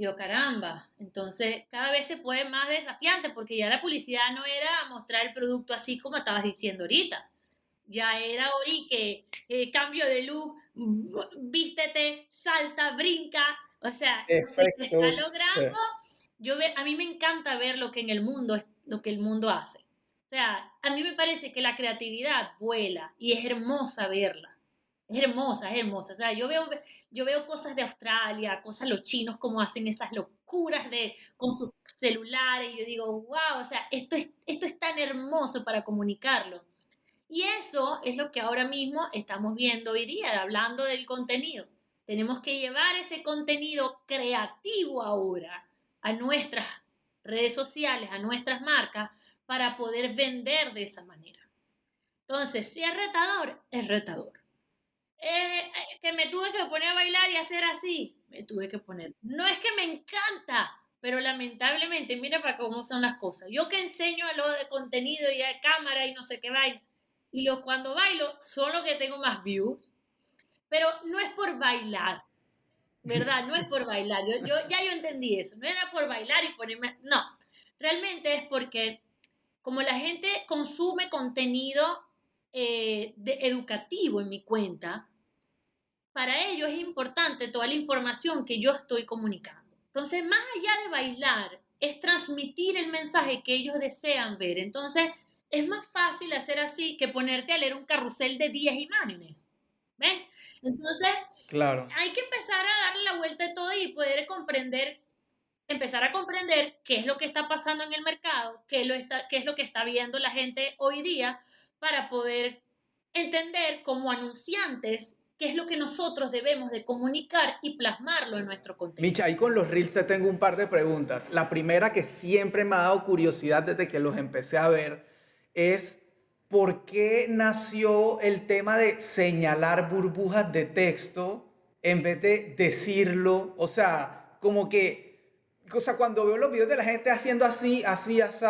yo, caramba, entonces cada vez se puede más desafiante porque ya la publicidad no era mostrar el producto así como estabas diciendo ahorita. Ya era ahorita que eh, cambio de look, vístete, salta, brinca. O sea, se está logrando. Yo ve, a mí me encanta ver lo que en el mundo lo que el mundo hace. O sea, a mí me parece que la creatividad vuela y es hermosa verla. Es hermosa, es hermosa. O sea, yo veo, yo veo cosas de Australia, cosas los chinos como hacen esas locuras de, con sus celulares. Y yo digo, wow, o sea, esto es, esto es tan hermoso para comunicarlo. Y eso es lo que ahora mismo estamos viendo hoy día, hablando del contenido. Tenemos que llevar ese contenido creativo ahora a nuestras redes sociales, a nuestras marcas, para poder vender de esa manera. Entonces, si es retador, es retador. Eh, eh, que me tuve que poner a bailar y hacer así, me tuve que poner. No es que me encanta, pero lamentablemente, mira para cómo son las cosas. Yo que enseño a lo de contenido y a cámara y no sé qué baila, y los cuando bailo son los que tengo más views, pero no es por bailar, ¿verdad? No es por bailar. Yo, yo, ya yo entendí eso. No era por bailar y ponerme. No, realmente es porque como la gente consume contenido eh, de educativo en mi cuenta, para ellos es importante toda la información que yo estoy comunicando. Entonces, más allá de bailar, es transmitir el mensaje que ellos desean ver. Entonces, es más fácil hacer así que ponerte a leer un carrusel de 10 imágenes. ¿Ven? Entonces, claro. hay que empezar a darle la vuelta a todo y poder comprender, empezar a comprender qué es lo que está pasando en el mercado, qué, lo está, qué es lo que está viendo la gente hoy día para poder entender como anunciantes qué es lo que nosotros debemos de comunicar y plasmarlo en nuestro contenido. Micha, ahí con los reels te tengo un par de preguntas. La primera que siempre me ha dado curiosidad desde que los empecé a ver es por qué nació el tema de señalar burbujas de texto en vez de decirlo. O sea, como que, o sea, cuando veo los videos de la gente haciendo así, así, así,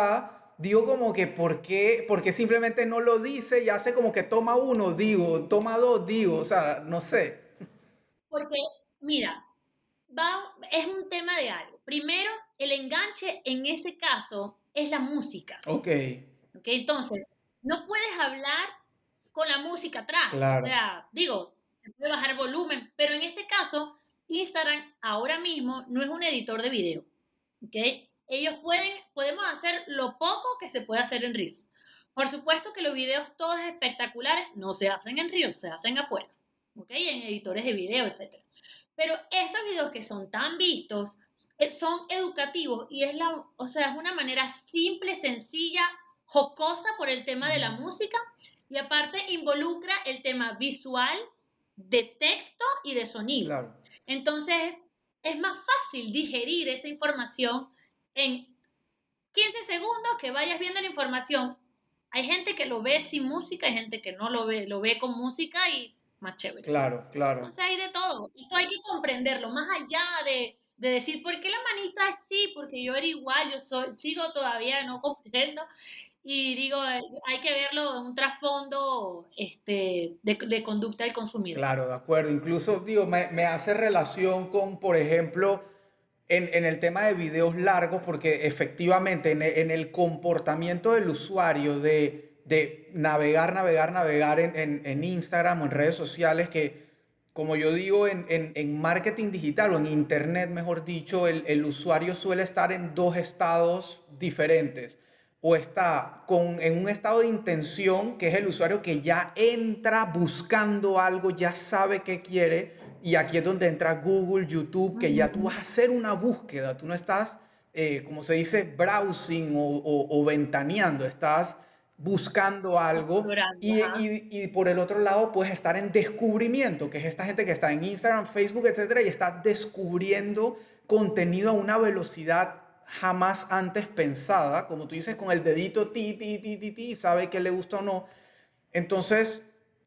digo como que ¿por qué, porque simplemente no lo dice y hace como que toma uno, digo, toma dos, digo, o sea, no sé. Porque, mira, va, es un tema de algo. Primero, el enganche en ese caso es la música. Ok. Ok, entonces, no puedes hablar con la música atrás. O sea, digo, se puede bajar volumen, pero en este caso, Instagram ahora mismo no es un editor de video. ¿Ok? ellos pueden, podemos hacer lo poco que se puede hacer en Reels. Por supuesto que los videos todos espectaculares no se hacen en Reels, se hacen afuera, ¿ok? En editores de video, etc. Pero esos videos que son tan vistos eh, son educativos y es la, o sea, es una manera simple, sencilla, jocosa por el tema de la música y aparte involucra el tema visual, de texto y de sonido. Entonces es más fácil digerir esa información en 15 segundos que vayas viendo la información. Hay gente que lo ve sin música, hay gente que no lo ve, lo ve con música y más chévere. Claro, claro. Sea, hay de todo. Esto hay que comprenderlo, más allá de, de decir, ¿por qué la manita es sí? Porque yo era igual, yo soy, sigo todavía no comprendo. Y digo, hay que verlo en un trasfondo este, de, de, conducta del consumidor. Claro, de acuerdo. Incluso, digo, me, me hace relación con, por ejemplo, en, el tema de videos largos, porque efectivamente en, el comportamiento del usuario de, de navegar, navegar, navegar en, en, Instagram o en redes sociales que, como yo digo, en, en marketing digital o en Internet, mejor dicho, el, el, usuario suele estar en dos estados diferentes. O está con, en un estado de intención, que es el usuario que ya entra buscando algo, ya sabe qué quiere, y aquí es donde entra Google, YouTube, que ya tú vas a hacer una búsqueda, tú no estás, eh, como se dice, browsing o, o ventaneando, estás buscando algo y, y, por el otro lado puedes estar en descubrimiento, que es esta gente que está en Instagram, Facebook, etcétera, y está descubriendo contenido a una velocidad jamás antes pensada, como tú dices, con el dedito ti, ti, ti, ti, ti, sabe que le gusta o no. Entonces,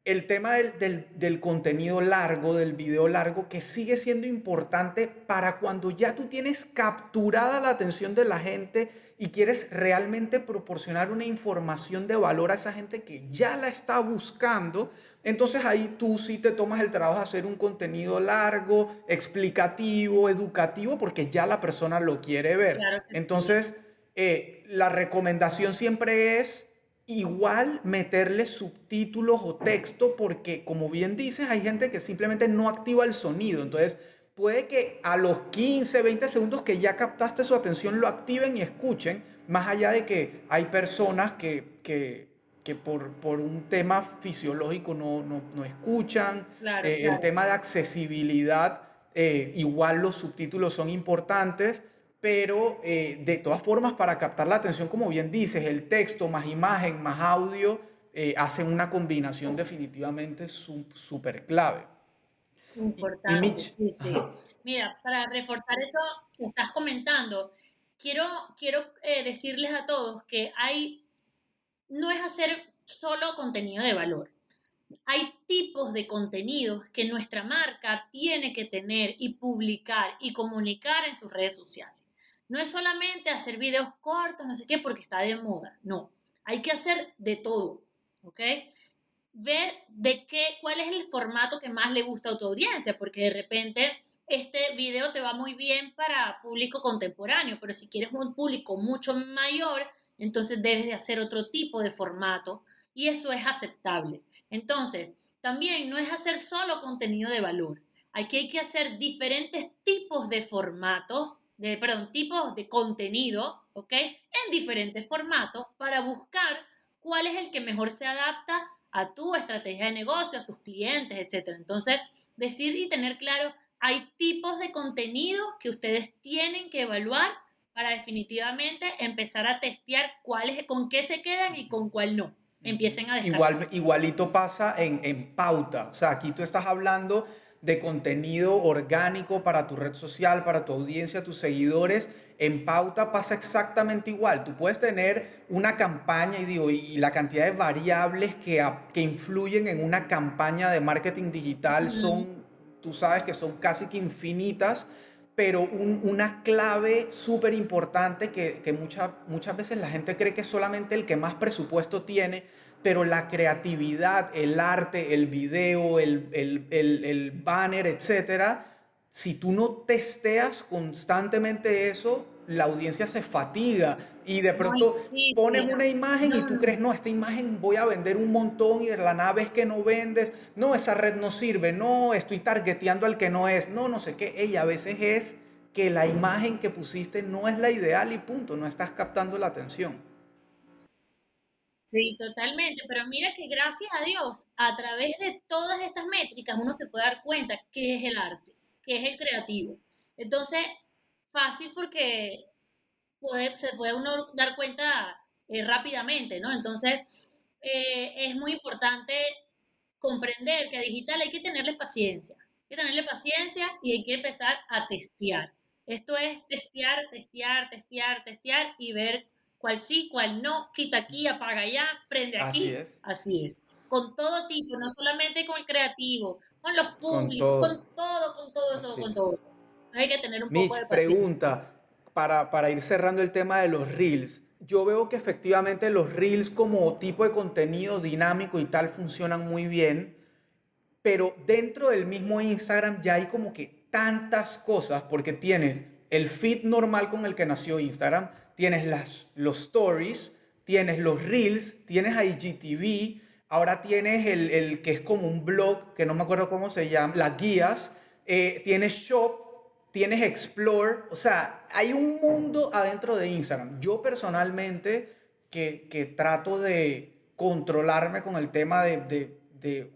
el tema del, del, contenido largo, del video largo, que sigue siendo importante para cuando ya tú tienes capturada la atención de la gente y quieres realmente proporcionar una información de valor a esa gente que ya la está buscando, entonces ahí tú sí te tomas el trabajo de hacer un contenido largo, explicativo, educativo, porque ya la persona lo quiere ver. entonces, eh, la recomendación siempre es igual meterle subtítulos o texto porque como bien dices hay gente que simplemente no activa el sonido entonces puede que a los 15 20 segundos que ya captaste su atención lo activen y escuchen más allá de que hay personas que, que, que por, por, un tema fisiológico no, no, no escuchan eh, el tema de accesibilidad eh, igual los subtítulos son importantes pero eh, de todas formas, para captar la atención, como bien dices, el texto más imagen más audio eh, hacen una combinación definitivamente súper clave. Importante. sí, sí. Mira, para reforzar eso que estás comentando, quiero, quiero eh, decirles a todos que hay, no es hacer solo contenido de valor. Hay tipos de contenidos que nuestra marca tiene que tener y publicar y comunicar en sus redes sociales. No es solamente hacer videos cortos, no sé qué, porque está de moda. No, hay que hacer de todo, ¿ok? Ver de qué, cuál es el formato que más le gusta a tu audiencia, porque de repente este video te va muy bien para público contemporáneo, pero si quieres un público mucho mayor, entonces debes de hacer otro tipo de formato y eso es aceptable. Entonces, también no es hacer solo contenido de valor. Aquí hay que hacer diferentes tipos de formatos de, perdón, tipos de contenido, ¿ok? En diferentes formatos para buscar cuál es el que mejor se adapta a tu estrategia de negocio, a tus clientes, etc. Entonces, decir y tener claro, hay tipos de contenido que ustedes tienen que evaluar para definitivamente empezar a testear cuáles, con qué se quedan y con cuál no. Empiecen a descartar. Igual, igualito pasa en, en pauta. O sea, aquí tú estás hablando de contenido orgánico para tu red social, para tu audiencia, tus seguidores, en pauta pasa exactamente igual. Tú puedes tener una campaña y, digo, y la cantidad de variables que, que influyen en una campaña de marketing digital son, tú sabes que son casi que infinitas, pero una clave súper importante que, que muchas veces la gente cree que es solamente el que más presupuesto tiene, pero la creatividad, el arte, el video, el, el, el, banner, etcétera, si tú no testeas constantemente eso, la audiencia se fatiga y de pronto ponen una imagen y tú crees, no, esta imagen voy a vender un montón y de la nave es que no vendes, no, esa red no sirve, no, estoy targeteando al que no es, no, no sé qué, ella a veces es que la imagen que pusiste no es la ideal y punto, no estás captando la atención. Sí, totalmente, pero mira que gracias a Dios, a través de todas estas métricas uno se puede dar cuenta qué es el arte, qué es el creativo. Entonces, fácil porque se puede uno dar cuenta eh, rápidamente, ¿no? Entonces, eh, es muy importante comprender que a digital hay que tenerle paciencia, hay que tenerle paciencia y hay que empezar a testear. Esto es testear, testear, testear, testear y ver cuál sí, cuál no, quita aquí, apaga allá, prende aquí. Así es. Así es. Con todo tipo, no solamente con el creativo, con los públicos, con todo, con todo, eso, con todo. Hay que tener un poco de paciencia. pregunta, para, para ir cerrando el tema de los reels. Yo veo que efectivamente los reels como tipo de contenido dinámico y tal funcionan muy bien, pero dentro del mismo Instagram ya hay como que tantas cosas porque tienes el feed normal con el que nació Instagram, tienes las, los stories, tienes los Reels, tienes IGTV, ahora tienes el, el, que es como un blog, que no me acuerdo cómo se llama, las guías, eh, tienes Shop, tienes Explore, o sea, hay un mundo adentro de Instagram. Yo personalmente que, que trato de controlarme con el tema de, de, de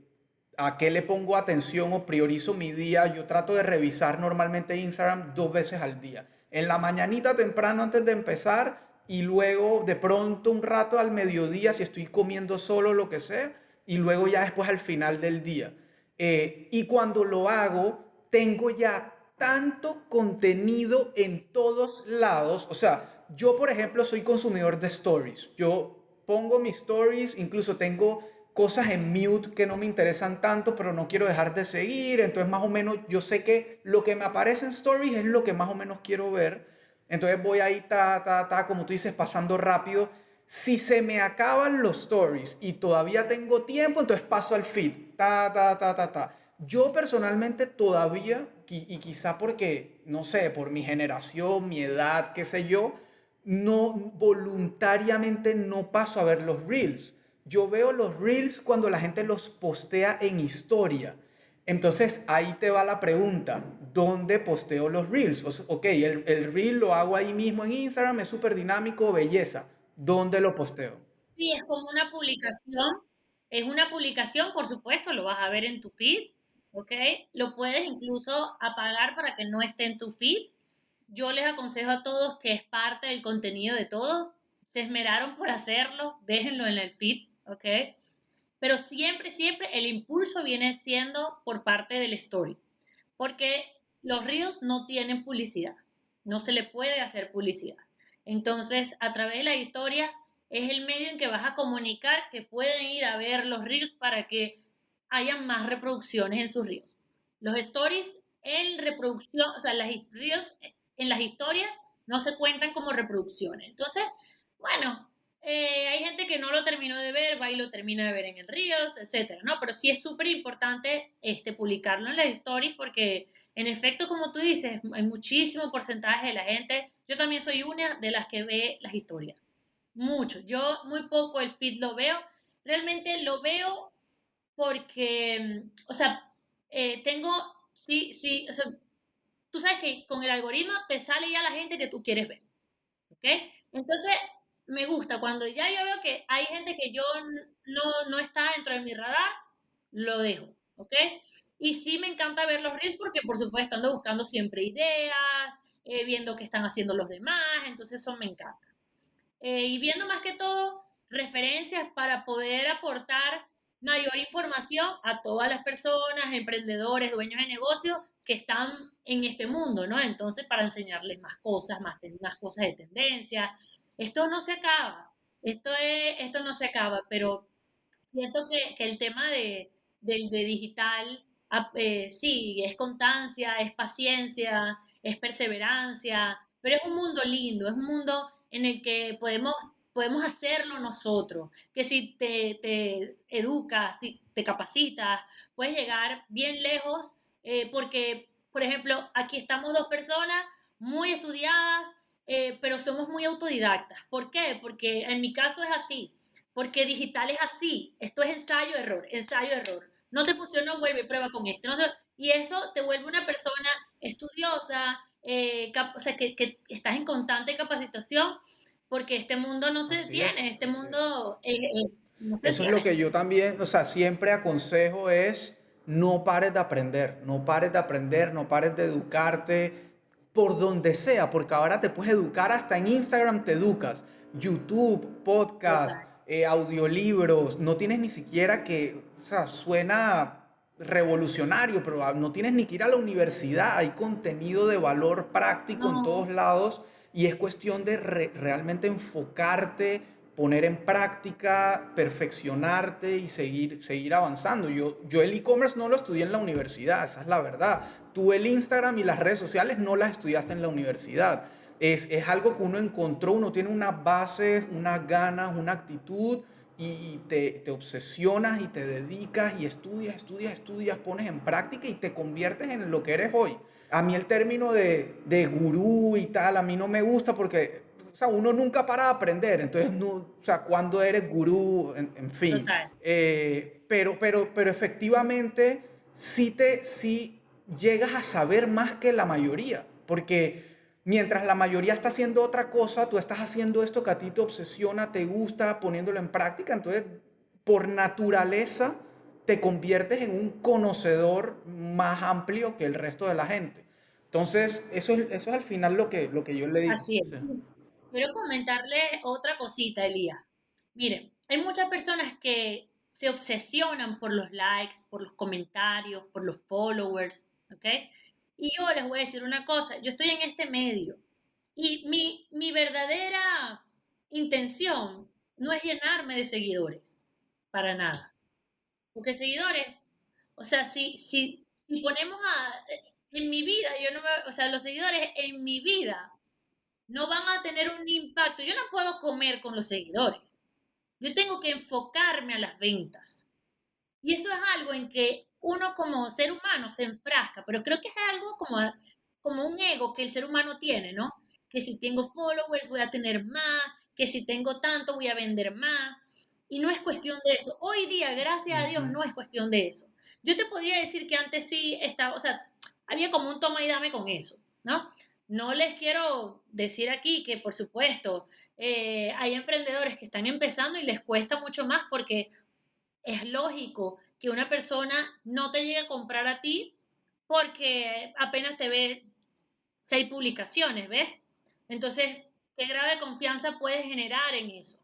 a qué le pongo atención o priorizo mi día, yo trato de revisar normalmente Instagram dos veces al día. En la mañanita temprano antes de empezar y luego de pronto un rato al mediodía si estoy comiendo solo lo que sea y luego ya después al final del día. Eh, y cuando lo hago, tengo ya tanto contenido en todos lados. O sea, yo por ejemplo soy consumidor de stories. Yo pongo mis stories, incluso tengo cosas en mute que no me interesan tanto, pero no quiero dejar de seguir. Entonces, más o menos, yo sé que lo que me aparece en stories es lo que más o menos quiero ver. Entonces, voy ahí, ta, ta, ta, como tú dices, pasando rápido. Si se me acaban los stories y todavía tengo tiempo, entonces paso al feed. Ta, ta, ta, ta, ta. Yo personalmente todavía, y quizá porque, no sé, por mi generación, mi edad, qué sé yo, no voluntariamente no paso a ver los reels yo veo los reels cuando la gente los postea en historia. Entonces ahí te va la pregunta, ¿dónde posteo los reels? ok, el, el reel lo hago ahí mismo en Instagram, es súper dinámico, belleza. ¿Dónde lo posteo? Sí, es como una publicación. Es una publicación, por supuesto, lo vas a ver en tu feed, ¿ok? Lo puedes incluso apagar para que no esté en tu feed. Yo les aconsejo a todos que es parte del contenido de todos. Se esmeraron por hacerlo, déjenlo en el feed ¿ok? Pero siempre, siempre el impulso viene siendo por parte del story, porque los ríos no tienen publicidad, no se le puede hacer publicidad. Entonces, a través de las historias es el medio en que vas a comunicar que pueden ir a ver los ríos para que haya más reproducciones en sus ríos. Los stories en reproducción, o sea, los ríos en las historias no se cuentan como reproducciones. Entonces, bueno, eh, hay gente que no lo terminó de ver, va y lo termina de ver en el Ríos, etcétera, ¿no? Pero sí es súper importante este, publicarlo en las stories porque, en efecto, como tú dices, hay muchísimo porcentaje de la gente. Yo también soy una de las que ve las historias. Mucho. Yo muy poco el feed lo veo. Realmente lo veo porque, o sea, eh, tengo, sí, sí, o sea, tú sabes que con el algoritmo te sale ya la gente que tú quieres ver. ¿Ok? Entonces, me gusta. Cuando ya yo veo que hay gente que yo no, no está dentro de mi radar, lo dejo, ¿ok? Y sí me encanta ver los reels porque, por supuesto, ando buscando siempre ideas, eh, viendo qué están haciendo los demás, entonces eso me encanta. Eh, y viendo más que todo referencias para poder aportar mayor información a todas las personas, emprendedores, dueños de negocios que están en este mundo, ¿no? Entonces, para enseñarles más cosas, más, más cosas de tendencia, esto no se acaba, esto, es, esto no se acaba, pero siento que, que el tema de, de, de digital, ah, eh, sí, es constancia, es paciencia, es perseverancia, pero es un mundo lindo, es un mundo en el que podemos, podemos hacerlo nosotros, que si te, te educas, te, te, capacitas, puedes llegar bien lejos, eh, porque, por ejemplo, aquí estamos dos personas muy estudiadas, eh, pero somos muy autodidactas. ¿Por qué? Porque en mi caso es así, porque digital es así, esto es ensayo-error, ensayo-error. No te funcionó, vuelve, prueba con este. y eso te vuelve una persona estudiosa, eh, o sea, que, que, estás en constante capacitación, porque este mundo no se detiene, este mundo... no se eso es lo que yo también, o sea, siempre aconsejo es no pares de aprender, no pares de aprender, no pares de educarte, por donde sea, porque ahora te puedes educar hasta en Instagram, te educas, YouTube, podcast, eh, audiolibros, no tienes ni siquiera que, o sea, suena revolucionario, pero no tienes ni que ir a la universidad, hay contenido de valor práctico en todos lados y es cuestión de realmente enfocarte, poner en práctica, perfeccionarte y seguir, seguir avanzando. Yo, yo el e-commerce no lo estudié en la universidad, esa es la verdad tú el Instagram y las redes sociales no las estudiaste en la universidad. Es, es algo que uno encontró, uno tiene una base, unas ganas, una actitud y te, te, obsesionas y te dedicas y estudias, estudias, estudias, pones en práctica y te conviertes en lo que eres hoy. A mí el término de, de gurú y tal, a mí no me gusta porque o sea, uno nunca para de aprender, entonces, no, o sea, cuando eres gurú, en, fin. Eh, pero, pero, pero efectivamente, sí, te, sí llegas a saber más que la mayoría, porque mientras la mayoría está haciendo otra cosa, tú estás haciendo esto que a ti te obsesiona, te gusta, poniéndolo en práctica, entonces, por naturaleza, te conviertes en un conocedor más amplio que el resto de la gente. Entonces, eso es, eso es al final lo que, lo que yo le digo. Así es. Quiero comentarle otra cosita, Elías. Miren, hay muchas personas que se obsesionan por los likes, por los comentarios, por los followers, ¿ok? Y yo les voy a decir una cosa, yo estoy en este medio y mi, mi verdadera intención no es llenarme de seguidores, para nada. Porque seguidores, o sea, si, si, si ponemos a, en mi vida, yo no me, o sea, los seguidores en mi vida no van a tener un impacto. Yo no puedo comer con los seguidores. Yo tengo que enfocarme a las ventas. Y eso es algo en que uno como ser humano se enfrasca, pero creo que es algo como, como un ego que el ser humano tiene, ¿no? Que si tengo followers voy a tener más, que si tengo tanto voy a vender más. Y no es cuestión de eso. Hoy día, gracias a Dios, no es cuestión de eso. Yo te podría decir que antes sí estaba, o sea, había como un toma y dame con eso, ¿no? No les quiero decir aquí que, por supuesto, eh, hay emprendedores que están empezando y les cuesta mucho más porque es lógico que una persona no te llegue a comprar a ti porque apenas te ve seis publicaciones, ¿ves? Entonces, ¿qué grado de confianza puedes generar en eso?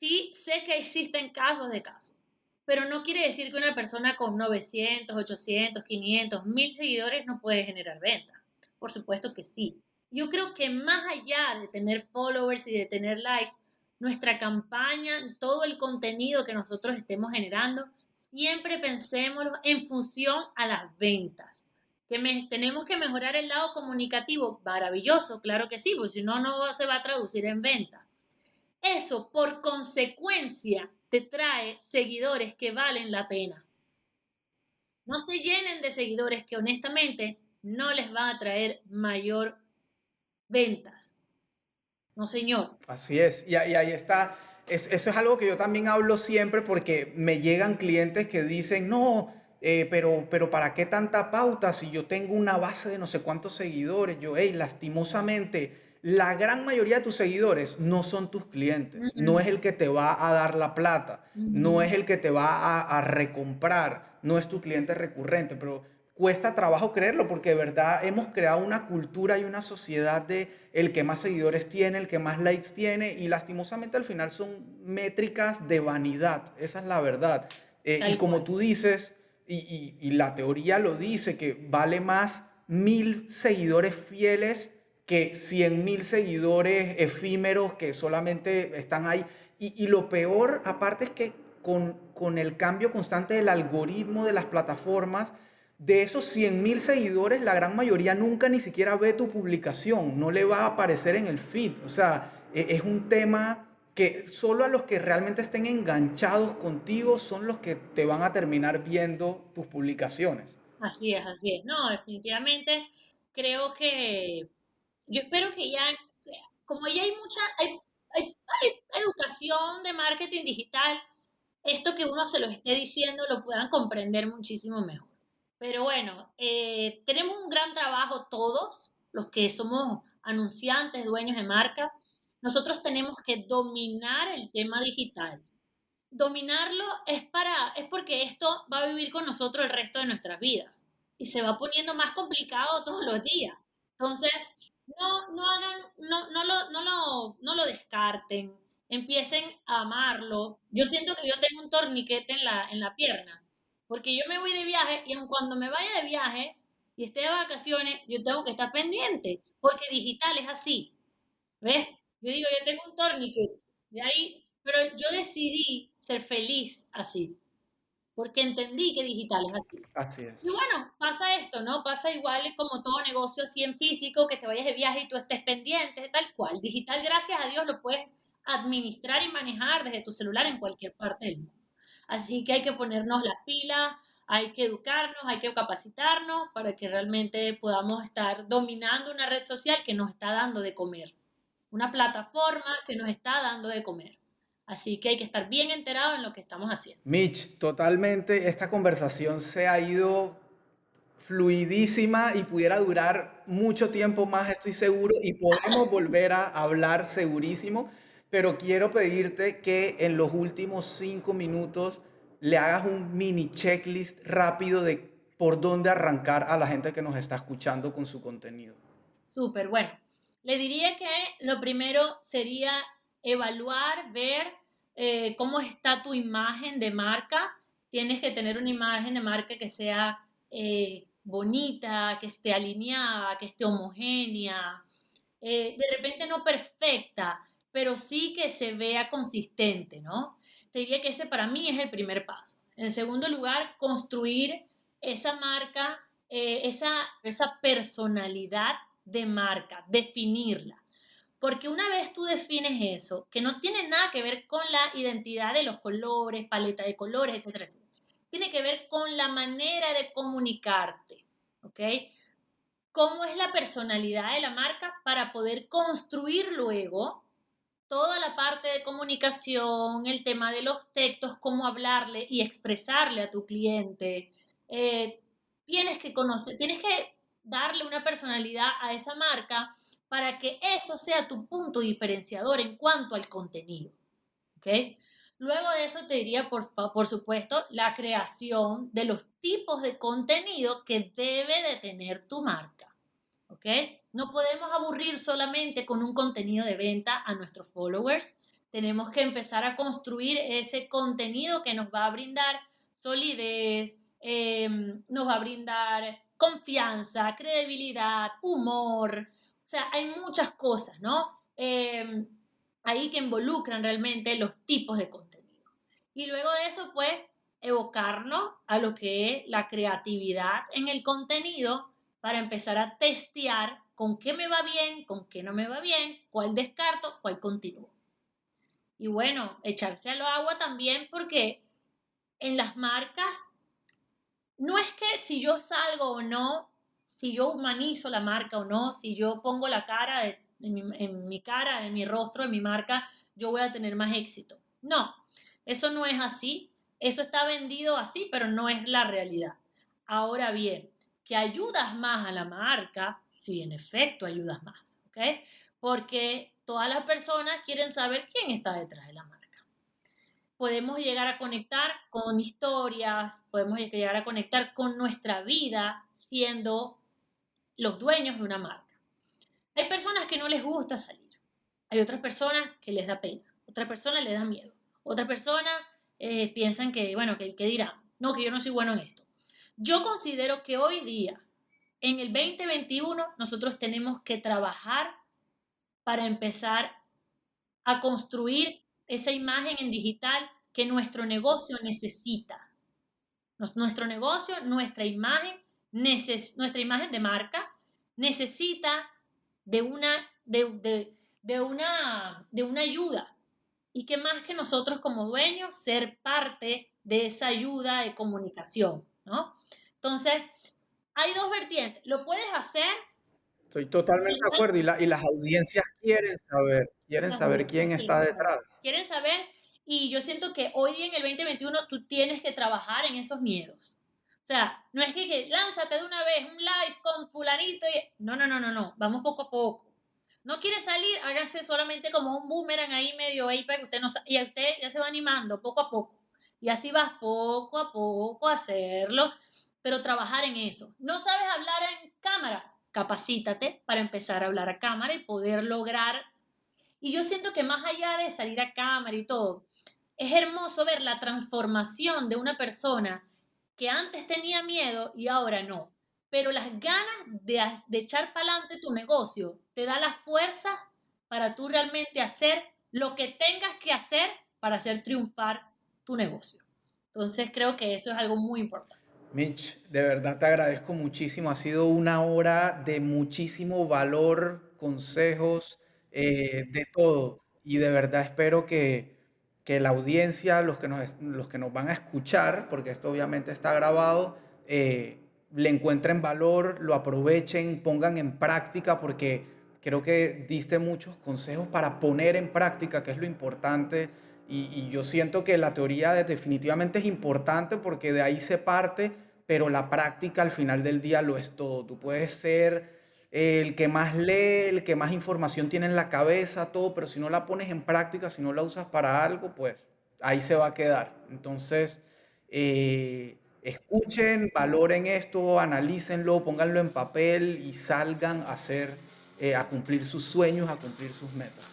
Sí, sé que existen casos de casos, pero no quiere decir que una persona con 900, 800, 500, 1000 seguidores no puede generar ventas. Por supuesto que sí. Yo creo que más allá de tener followers y de tener likes, nuestra campaña, todo el contenido que nosotros estemos generando, siempre pensemos en función a las ventas. Que tenemos que mejorar el lado comunicativo, maravilloso, claro que sí, porque si no, no se va a traducir en ventas eso por consecuencia te trae seguidores que valen la pena. No se llenen de seguidores que honestamente no les van a traer mayor ventas. No, señor. Así es. Y, ahí está. eso es algo que yo también hablo siempre porque me llegan clientes que dicen, no, eh, pero, pero ¿para qué tanta pauta si yo tengo una base de no sé cuántos seguidores? Yo, hey, lastimosamente la gran mayoría de tus seguidores no son tus clientes, no es el que te va a dar la plata, no es el que te va a, recomprar, no es tu cliente recurrente, pero cuesta trabajo creerlo porque de verdad hemos creado una cultura y una sociedad de el que más seguidores tiene, el que más likes tiene y lastimosamente al final son métricas de vanidad, esa es la verdad. Eh, y como tú dices, y, y la teoría lo dice, que vale más mil seguidores fieles que 100 mil seguidores efímeros que solamente están ahí. Y, lo peor, aparte, es que con, con, el cambio constante del algoritmo de las plataformas, de esos 100 mil seguidores, la gran mayoría nunca ni siquiera ve tu publicación, no le va a aparecer en el feed. O sea, e, es un tema que solo a los que realmente estén enganchados contigo son los que te van a terminar viendo tus publicaciones. Así es, así es. No, definitivamente creo que yo espero que ya, como ya hay mucha, hay, hay, educación de marketing digital, esto que uno se lo esté diciendo lo puedan comprender muchísimo mejor. Pero bueno, eh, tenemos un gran trabajo todos, los que somos anunciantes, dueños de marca. Nosotros tenemos que dominar el tema digital. Dominarlo es para es porque esto va a vivir con nosotros el resto de nuestras vidas y se va poniendo más complicado todos los días. Entonces, no, no no, no, lo, no, lo, no lo descarten, empiecen a amarlo. Yo siento que yo tengo un torniquete en la, en la pierna, porque yo me voy de viaje y aun cuando me vaya de viaje y esté de vacaciones, yo tengo que estar pendiente, porque digital es así. ¿Ves? Yo digo, yo tengo un torniquete, de ahí, pero yo decidí ser feliz así porque entendí que digital es así. Así es. Y bueno, pasa esto, ¿no? Pasa igual como todo negocio así en físico, que te vayas de viaje y tú estés pendiente, tal cual. Digital, gracias a Dios, lo puedes administrar y manejar desde tu celular en cualquier parte del mundo. Así que hay que ponernos las pilas, hay que educarnos, hay que capacitarnos para que realmente podamos estar dominando una red social que nos está dando de comer. una plataforma que nos está dando de comer. Así que hay que estar bien enterado en lo que estamos haciendo. Mitch, totalmente, esta conversación se ha ido fluidísima y pudiera durar mucho tiempo más, estoy seguro, y podemos <laughs> volver a hablar segurísimo, pero quiero pedirte que en los últimos cinco minutos le hagas un mini checklist rápido de por dónde arrancar a la gente que nos está escuchando con su contenido. Súper, bueno. Le diría que lo primero sería evaluar, ver eh, cómo está tu imagen de marca. Tienes que tener una imagen de marca que sea eh, bonita, que esté alineada, que esté homogénea, eh, de repente no perfecta, pero sí que se vea consistente, ¿no? Te diría que ese para mí es el primer paso. En segundo lugar, construir esa marca, esa, esa personalidad de marca, definirla. Porque una vez tú defines eso, que no tiene nada que ver con la identidad de los colores, paleta de colores, etcétera, tiene que ver con la manera de comunicarte, ¿ok? ¿Cómo es la personalidad de la marca para poder construir luego toda la parte de comunicación, el tema de los textos, cómo hablarle y expresarle a tu cliente? Eh, tienes que conocer, tienes que darle una personalidad a esa marca para que eso sea tu punto diferenciador en cuanto al contenido. Luego de eso te diría, por, por supuesto, la creación de los tipos de contenido que debe de tener tu marca. No podemos aburrir solamente con un contenido de venta a nuestros followers. Tenemos que empezar a construir ese contenido que nos va a brindar solidez, em, nos va a brindar confianza, credibilidad, humor, o sea, hay muchas cosas, ¿no? Em, ahí que involucran realmente los tipos de contenido. Y luego de eso, pues, evocarnos a lo que es la creatividad en el contenido para empezar a testear con qué me va bien, con qué no me va bien, cuál descarto, cuál continúo. Y bueno, echarse al agua también porque en las marcas no es que si yo salgo o no si yo humanizo la marca o no, si yo pongo la cara en, mi, cara, en mi rostro, en mi marca, yo voy a tener más éxito. No, eso no es así. Eso está vendido así, pero no es la realidad. Ahora bien, que ayudas más a la marca, sí, en efecto ayudas más, ¿ok? Porque todas las personas quieren saber quién está detrás de la marca. Podemos llegar a conectar con historias, podemos llegar a conectar con nuestra vida siendo los dueños de una marca. Hay personas que no les gusta salir. Hay otras personas que les da pena. Otras personas les da miedo. Otras personas eh, piensan que, bueno, que el que dirá, no, que yo no soy bueno en esto. Yo considero que hoy día, en el 2021, nosotros tenemos que trabajar para empezar a construir esa imagen en digital que nuestro negocio necesita. Nuestro negocio, nuestra imagen nuestra imagen de marca necesita de una, de, una, de una ayuda. Y que más que nosotros como dueños, ser parte de esa ayuda de comunicación, ¿no? Entonces, hay dos vertientes. Lo puedes hacer. Estoy totalmente de acuerdo. Y, y, las audiencias quieren saber, quieren saber quién está detrás. Quieren saber. Y yo siento que hoy día en el 2021 tú tienes que trabajar en esos miedos. O sea, no es que, lánzate de una vez un live con fulanito y... No, no, no, no, no. Vamos poco a poco. No quiere salir, hágase solamente como un boomerang ahí medio ahí para que usted no... Y usted ya se va animando poco a poco. Y así vas poco a poco a hacerlo, pero trabajar en eso. ¿No sabes hablar en cámara? Capacítate para empezar a hablar a cámara y poder lograr. Y yo siento que más allá de salir a cámara y todo, es hermoso ver la transformación de una persona que antes tenía miedo y ahora no. Pero las ganas de, echar para adelante tu negocio te da la fuerza para tú realmente hacer lo que tengas que hacer para hacer triunfar tu negocio. Entonces creo que eso es algo muy importante. Mitch, de verdad te agradezco muchísimo. Ha sido una hora de muchísimo valor, consejos, eh, de todo. Y de verdad espero que, que la audiencia, los que nos, los que nos van a escuchar, porque esto obviamente está grabado, eh, le encuentren valor, lo aprovechen, pongan en práctica, porque creo que diste muchos consejos para poner en práctica, que es lo importante. Y, yo siento que la teoría definitivamente es importante porque de ahí se parte, pero la práctica al final del día lo es todo. Tú puedes ser el que más lee, el que más información tiene en la cabeza, todo, pero si no la pones en práctica, si no la usas para algo, pues ahí se va a quedar. Entonces, eh, escuchen, valoren esto, analícenlo, pónganlo en papel y salgan a hacer, eh, a cumplir sus sueños, a cumplir sus metas.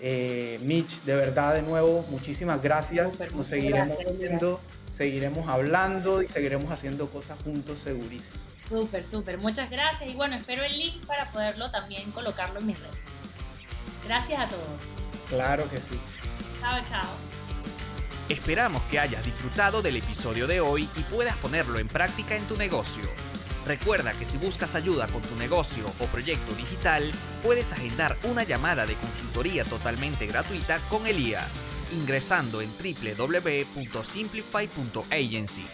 Eh, Mitch, de verdad, de nuevo, muchísimas gracias. Nos seguiremos viendo, seguiremos hablando y seguiremos haciendo cosas juntos, segurísimo. Súper, súper. Muchas gracias. Y bueno, espero el link para poderlo también colocarlo en mis redes. Gracias a todos. Claro que sí. Chao, chao. Esperamos que hayas disfrutado del episodio de hoy y puedas ponerlo en práctica en tu negocio. Recuerda que si buscas ayuda con tu negocio o proyecto digital, puedes agendar una llamada de consultoría totalmente gratuita con Elías, ingresando en www.simplify.agency.